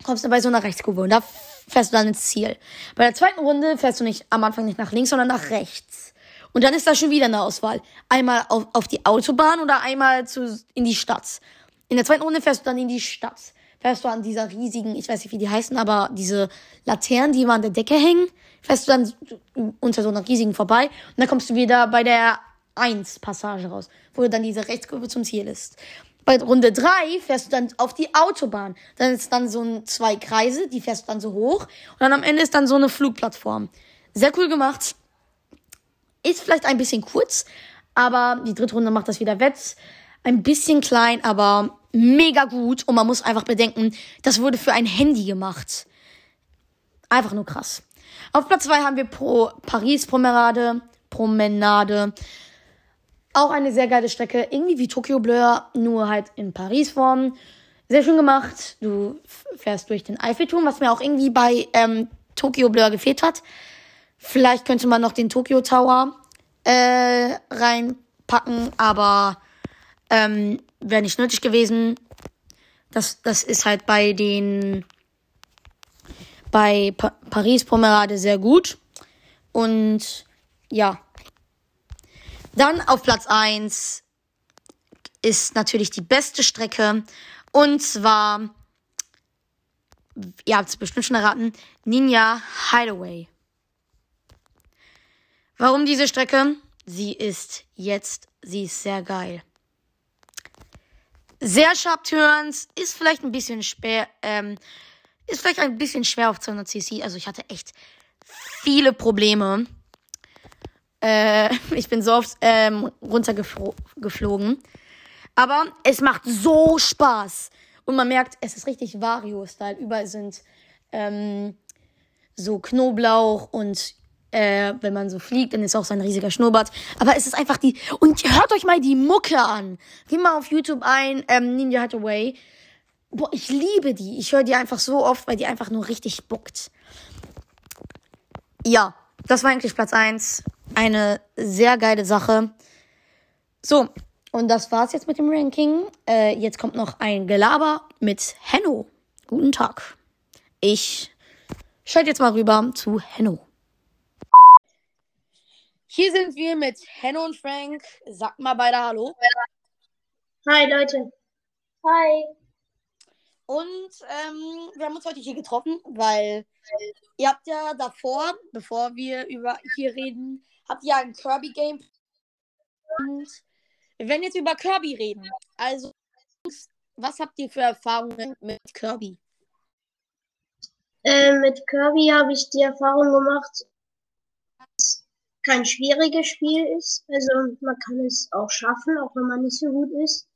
kommst dann bei so einer Rechtskurve und da fährst du dann ins Ziel. Bei der zweiten Runde fährst du nicht am Anfang nicht nach links, sondern nach rechts. Und dann ist da schon wieder eine Auswahl. Einmal auf, auf die Autobahn oder einmal zu, in die Stadt. In der zweiten Runde fährst du dann in die Stadt. Fährst du an dieser riesigen, ich weiß nicht, wie die heißen, aber diese Laternen, die immer an der Decke hängen, fährst du dann unter so einer riesigen vorbei. Und dann kommst du wieder bei der 1 Passage raus, wo dann diese Rechtskurve zum Ziel ist. Bei Runde 3 fährst du dann auf die Autobahn. Dann ist dann so ein, zwei Kreise, die fährst du dann so hoch. Und dann am Ende ist dann so eine Flugplattform. Sehr cool gemacht. Ist vielleicht ein bisschen kurz, aber die dritte Runde macht das wieder wett. Ein bisschen klein, aber mega gut. Und man muss einfach bedenken, das wurde für ein Handy gemacht. Einfach nur krass. Auf Platz 2 haben wir Pro Paris Promenade. Promenade. Auch eine sehr geile Strecke. Irgendwie wie Tokyo Blur, nur halt in Paris-Form. Sehr schön gemacht. Du fährst durch den Eiffelturm, was mir auch irgendwie bei ähm, Tokyo Blur gefehlt hat. Vielleicht könnte man noch den Tokyo Tower äh, reinpacken, aber ähm, wäre nicht nötig gewesen. Das, das ist halt bei den bei pa Paris Promenade sehr gut. Und ja. Dann auf Platz 1 ist natürlich die beste Strecke. Und zwar, ihr habt es bestimmt schon erraten, Ninja Hideaway. Warum diese Strecke? Sie ist jetzt, sie ist sehr geil. Sehr sharp Turns, ist vielleicht ein bisschen schwer, ähm, ist vielleicht ein bisschen schwer auf 200 cc. Also ich hatte echt viele Probleme. Äh, ich bin so oft ähm, runtergeflogen. Aber es macht so Spaß. Und man merkt, es ist richtig Vario-Style. Überall sind ähm, so Knoblauch und äh, wenn man so fliegt, dann ist auch so ein riesiger Schnurrbart. Aber es ist einfach die. Und hört euch mal die Mucke an. Geh mal auf YouTube ein, ähm, Ninja Hathaway. Boah, ich liebe die. Ich höre die einfach so oft, weil die einfach nur richtig buckt. Ja, das war eigentlich Platz 1. Eine sehr geile Sache. So, und das war's jetzt mit dem Ranking. Äh, jetzt kommt noch ein Gelaber mit Henno. Guten Tag. Ich schalte jetzt mal rüber zu Henno. Hier sind wir mit Henno und Frank. Sagt mal beide Hallo. Hi Leute. Hi. Und ähm, wir haben uns heute hier getroffen, weil ihr habt ja davor, bevor wir über hier reden, habt ihr ja ein Kirby-Game. Und wir werden jetzt über Kirby reden. Also, was habt ihr für Erfahrungen mit Kirby? Äh, mit Kirby habe ich die Erfahrung gemacht, kein schwieriges Spiel ist. Also man kann es auch schaffen, auch wenn man nicht so gut ist.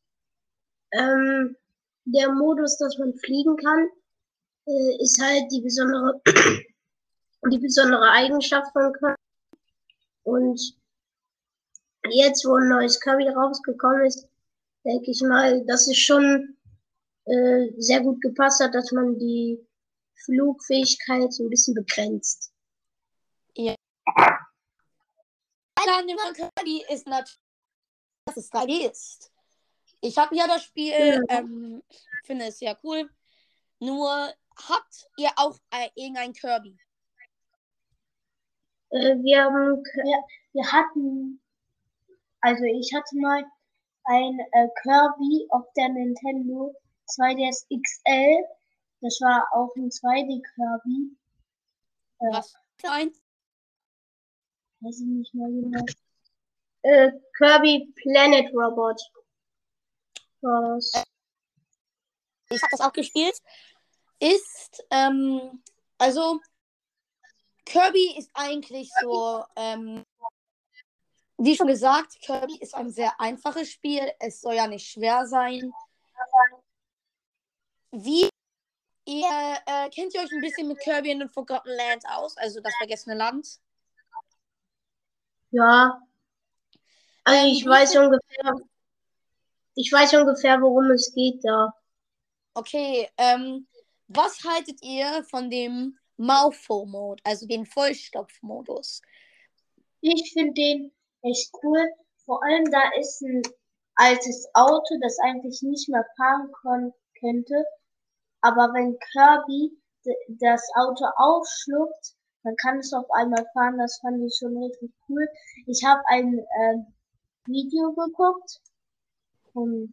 Ähm, der Modus, dass man fliegen kann, äh, ist halt die besondere, die besondere Eigenschaft von Kirby. Und jetzt, wo ein neues Kirby rausgekommen ist, denke ich mal, dass es schon äh, sehr gut gepasst hat, dass man die Flugfähigkeit so ein bisschen begrenzt. Ja. Dem von Kirby ist natürlich, dass es 3D ist. Ich habe ja das Spiel, ähm, finde es sehr cool. Nur habt ihr auch äh, irgendein Kirby? Äh, wir haben, wir, wir hatten, also ich hatte mal ein äh, Kirby auf der Nintendo 2DS XL. Das war auch ein 2D Kirby. Ja. Was für ein? Weiß ich nicht mehr genau. Äh, Kirby Planet Robot. War das. Ich habe das auch gespielt. Ist, ähm, also Kirby ist eigentlich so, ähm, wie schon gesagt, Kirby ist ein sehr einfaches Spiel. Es soll ja nicht schwer sein. Wie ihr äh, kennt ihr euch ein bisschen mit Kirby in the Forgotten Land aus, also das vergessene Land? Ja. Also Ähm, ich wie weiß ungefähr, ich weiß ungefähr, worum es geht da. Okay, ähm, was haltet ihr von dem Mouthful-Mode, also den Vollstopf-Modus? Ich finde den echt cool. Vor allem da ist ein altes Auto, das eigentlich nicht mehr fahren kon könnte. Aber wenn Kirby das Auto aufschluckt, dann kann es auf einmal fahren. Das fand ich schon richtig cool. Ich habe ein ähm, Video geguckt und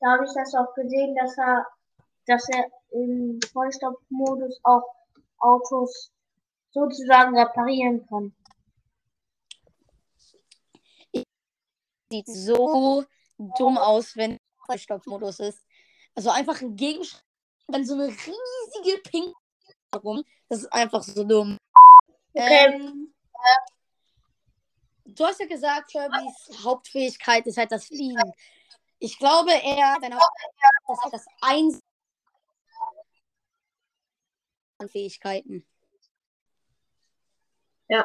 da habe ich das auch gesehen, dass er, dass er im Vollstoffmodus auch Autos sozusagen reparieren kann. Sieht so dumm aus, wenn Vollstopf-Modus ist. Also einfach ein Gegenstand, dann so eine riesige Pink rum. Das ist einfach so dumm. Okay. Ähm, du hast ja gesagt, Kirbys Hauptfähigkeit ist halt das Fliegen. Ich glaube eher, seine Hauptfähigkeit ist halt das Eins an Fähigkeiten. Ja.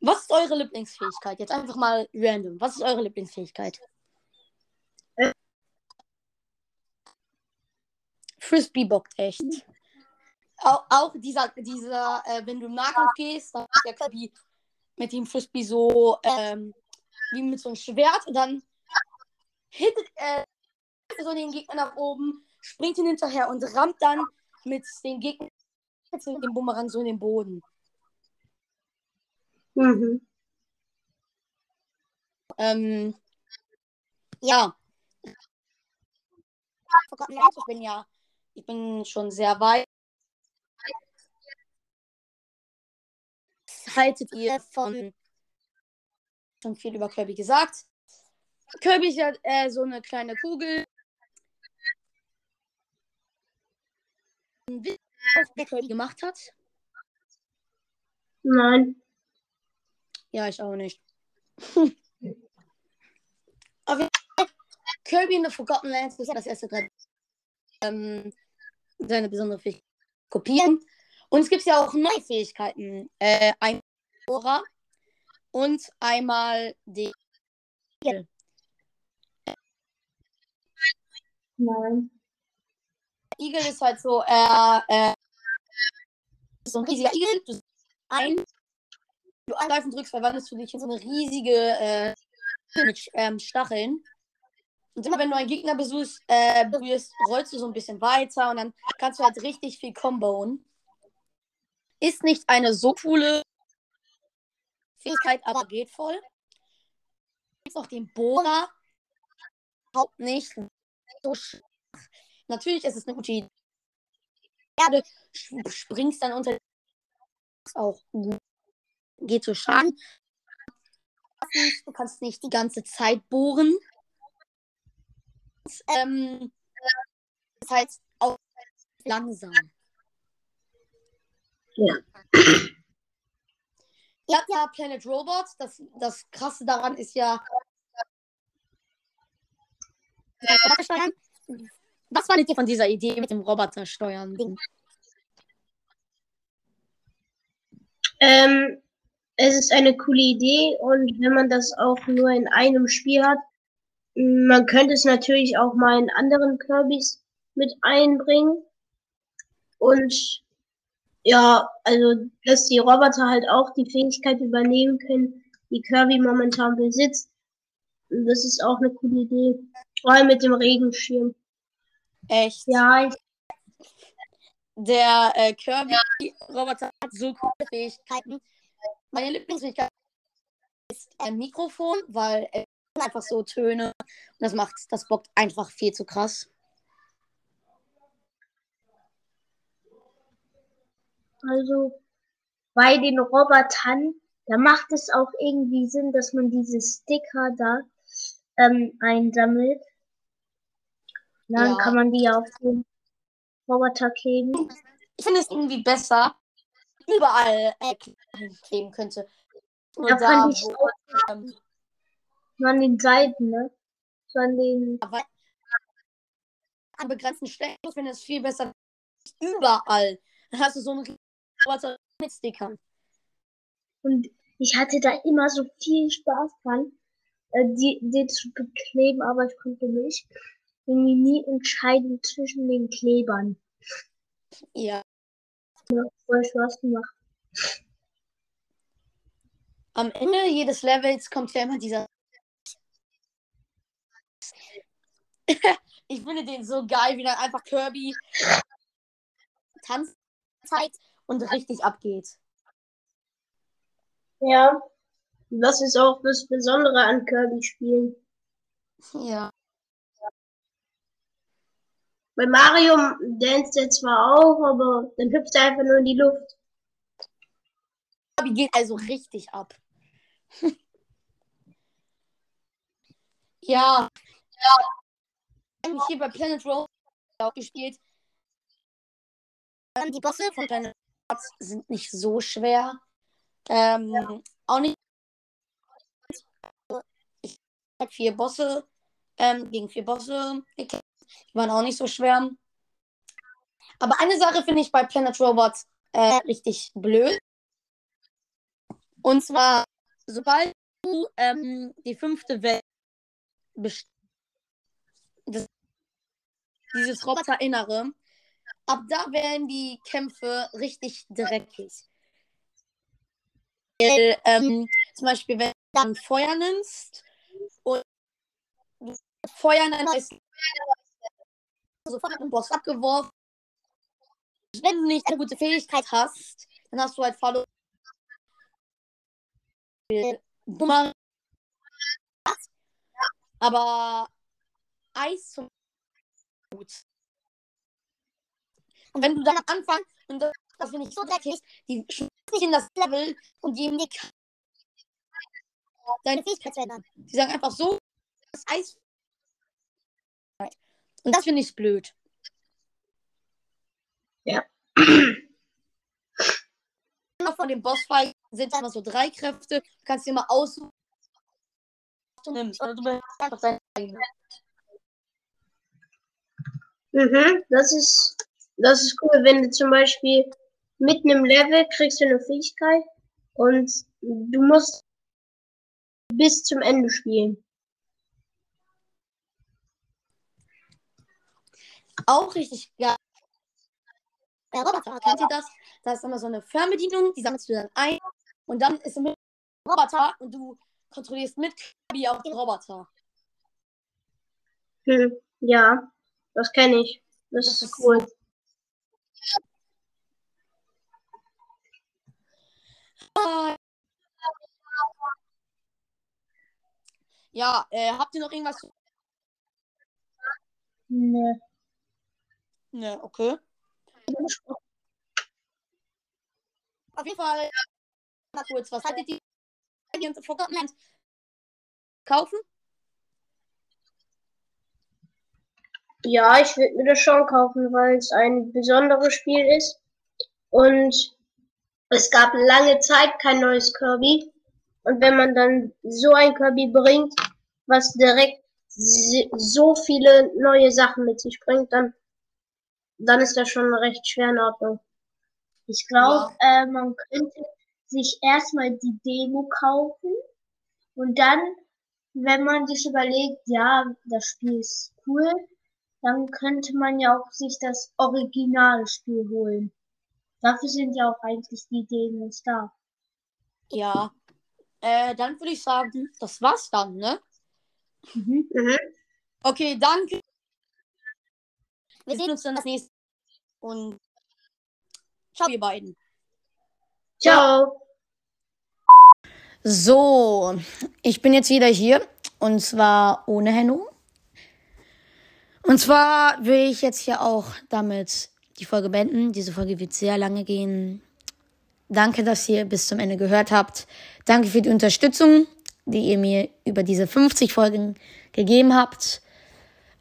Was ist eure Lieblingsfähigkeit? Jetzt einfach mal random. Was ist eure Lieblingsfähigkeit? Äh. Frisbee bockt echt. Auch, auch dieser, dieser äh, wenn du im Nahkampf gehst, dann ist der Kirby mit dem Frisbee so, ähm, wie mit so einem Schwert und dann hittet er so den Gegner nach oben, springt ihn hinterher und rammt dann mit den Gegner mit dem Bumerang so in den Boden. Mhm. Ähm, ja. Ich bin ja, ich bin schon sehr weit. Haltet ihr von schon viel über Kirby gesagt? Kirby ist ja äh, so eine kleine Kugel. Der Kirby gemacht hat? Nein. Ja, ich auch nicht. Fall, Kirby in the Forgotten Lands ist das erste 3 ähm, seine besondere Fähigkeit kopieren. Und es gibt ja auch neue Fähigkeiten. Äh, ein Aura und einmal die Nein. Igel ist halt so, äh, äh, so ein riesiger Igel. Du ein, du angreifen drückst, verwandelst du dich in so eine riesige äh, mit ähm, Stacheln. Und immer wenn du einen Gegner besuchst, äh, berührst, rollst du so ein bisschen weiter und dann kannst du halt richtig viel comboen. Ist nicht eine so coole Fähigkeit, aber geht voll. Gibt noch den Bohrer. Überhaupt nicht so schwach. Natürlich ist es eine gute Idee. Erde sp- springst dann unter ist auch gut. Geht so Schaden. Du kannst nicht die ganze Zeit bohren. Ähm, das heißt auch langsam. Ja. Ihr habt ja Planet Robots. Das, das Krasse daran ist ja, Roboter steuern. Was fandet ihr von dieser Idee mit dem Roboter steuern? Ähm, es ist eine coole Idee und wenn man das auch nur in einem Spiel hat, man könnte es natürlich auch mal in anderen Kirbys mit einbringen. Und ja, also, dass die Roboter halt auch die Fähigkeit übernehmen können, die Kirby momentan besitzt. Das ist auch eine coole Idee. Vor allem mit dem Regenschirm. Echt? Ja, ich, Der äh, Kirby-Roboter hat so coole Fähigkeiten. Meine Lieblingsfähigkeit ist ein Mikrofon, weil er einfach so Töne und das macht, das bockt einfach viel zu krass. Also bei den Robotern, da macht es auch irgendwie Sinn, dass man diese Sticker da ähm, einsammelt. Dann Ja. kann man die auf den Roboter kleben. Ich finde es irgendwie besser, überall äh, kleben könnte. Nur Ja, da, fand ich wo, ähm, an den Seiten, ne? So an den, aber an begrenzten Stellen ich finde es viel besser überall. Dann hast du so einen Roboter mit Stickern. und ich hatte da immer so viel Spaß dran, äh, die, die zu bekleben, aber ich konnte mich irgendwie nie entscheiden zwischen den Klebern. Ja. Voll Spaß gemacht. Am Ende jedes Levels kommt ja immer dieser. ich finde den so geil, wie dann einfach Kirby tanzt zeigt und richtig abgeht. Ja, das ist auch das Besondere an Kirby-Spielen. Ja. Bei Mario danst er zwar auch, aber dann hüpft er einfach nur in die Luft. Kirby geht also richtig ab. ja. Ja. Eigentlich hier bei Planet Road gespielt. Ähm, die Bosse von Planet sind nicht so schwer. Ähm, auch nicht. Ich habe vier Bosse ähm, gegen vier Bosse gekämpft. Die waren auch nicht so schwer. Aber eine Sache finde ich bei Planet Robot äh, richtig blöd. Und zwar, sobald du ähm, die fünfte Welt best- das, dieses Roboterinnere, ab da werden die Kämpfe richtig dreckig. Weil, ähm, zum Beispiel, wenn du dann Feuer nimmst und Feuer in ein sofort einen Boss abgeworfen. Wenn du nicht eine gute Fähigkeit hast, dann hast du halt verloren. Dummer. Aber Eis zum gut. Und wenn du dann am Anfang, und das, das finde ich so dreckig, die schmeißen nicht in das Level und geben dir ke- deine Fähigkeit zu ändern. Die sagen einfach so, das Eis. Und das finde ich blöd. Noch von dem Bossfight sind immer so drei Kräfte. Du kannst dir mal aussuchen, was du nimmst. Oder du behältst einfach deine eigene. Mhm, das ist, das ist cool, wenn du zum Beispiel mitten im Level kriegst du eine Fähigkeit und du musst bis zum Ende spielen. Auch richtig geil. Der Roboter, kennt ihr das? Da ist immer so eine Fernbedienung, die sammelst du dann ein. Und dann ist mit Roboter und du kontrollierst mit Kirby auch den Roboter. Hm, ja, das kenne ich. Das, Das ist ist cool. Ja, äh, habt ihr noch irgendwas? zu- Ne. Ne, okay. Auf jeden Fall, mal kurz, was haltet ihr von Fortnite? Kaufen? Ja, ich würde mir das schon kaufen, weil es ein besonderes Spiel ist. Und es gab lange Zeit kein neues Kirby. Und wenn man dann so ein Kirby bringt, was direkt so viele neue Sachen mit sich bringt, dann, dann ist das schon recht schwer in Ordnung. Ich glaube, ja. äh, man könnte sich erstmal die Demo kaufen und dann, wenn man sich überlegt, ja, das Spiel ist cool, dann könnte man ja auch sich das Originalspiel holen. Dafür sind ja auch eigentlich die Demos da. Ja. Äh, dann würde ich sagen, das war's dann, ne? Mhm. Mhm. Okay, danke. Wir sehen uns dann das nächste und ciao, ihr beiden. Ciao. So, ich bin jetzt wieder hier und zwar ohne Henno. Und zwar will ich jetzt hier auch damit die Folge beenden. Diese Folge wird sehr lange gehen. Danke, dass ihr bis zum Ende gehört habt. Danke für die Unterstützung, die ihr mir über diese 50 Folgen gegeben habt.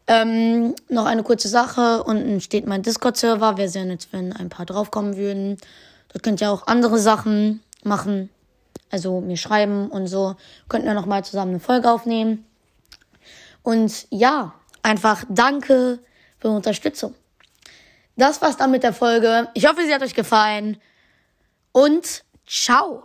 Ähm, noch eine kurze Sache. Unten steht mein Discord-Server. Wäre sehr nett, wenn ein paar draufkommen würden. Dort könnt ihr auch andere Sachen machen. Also mir schreiben und so. Könnten wir nochmal zusammen eine Folge aufnehmen. Und ja, einfach danke für Unterstützung. Das war's dann mit der Folge. Ich hoffe, sie hat euch gefallen und ciao.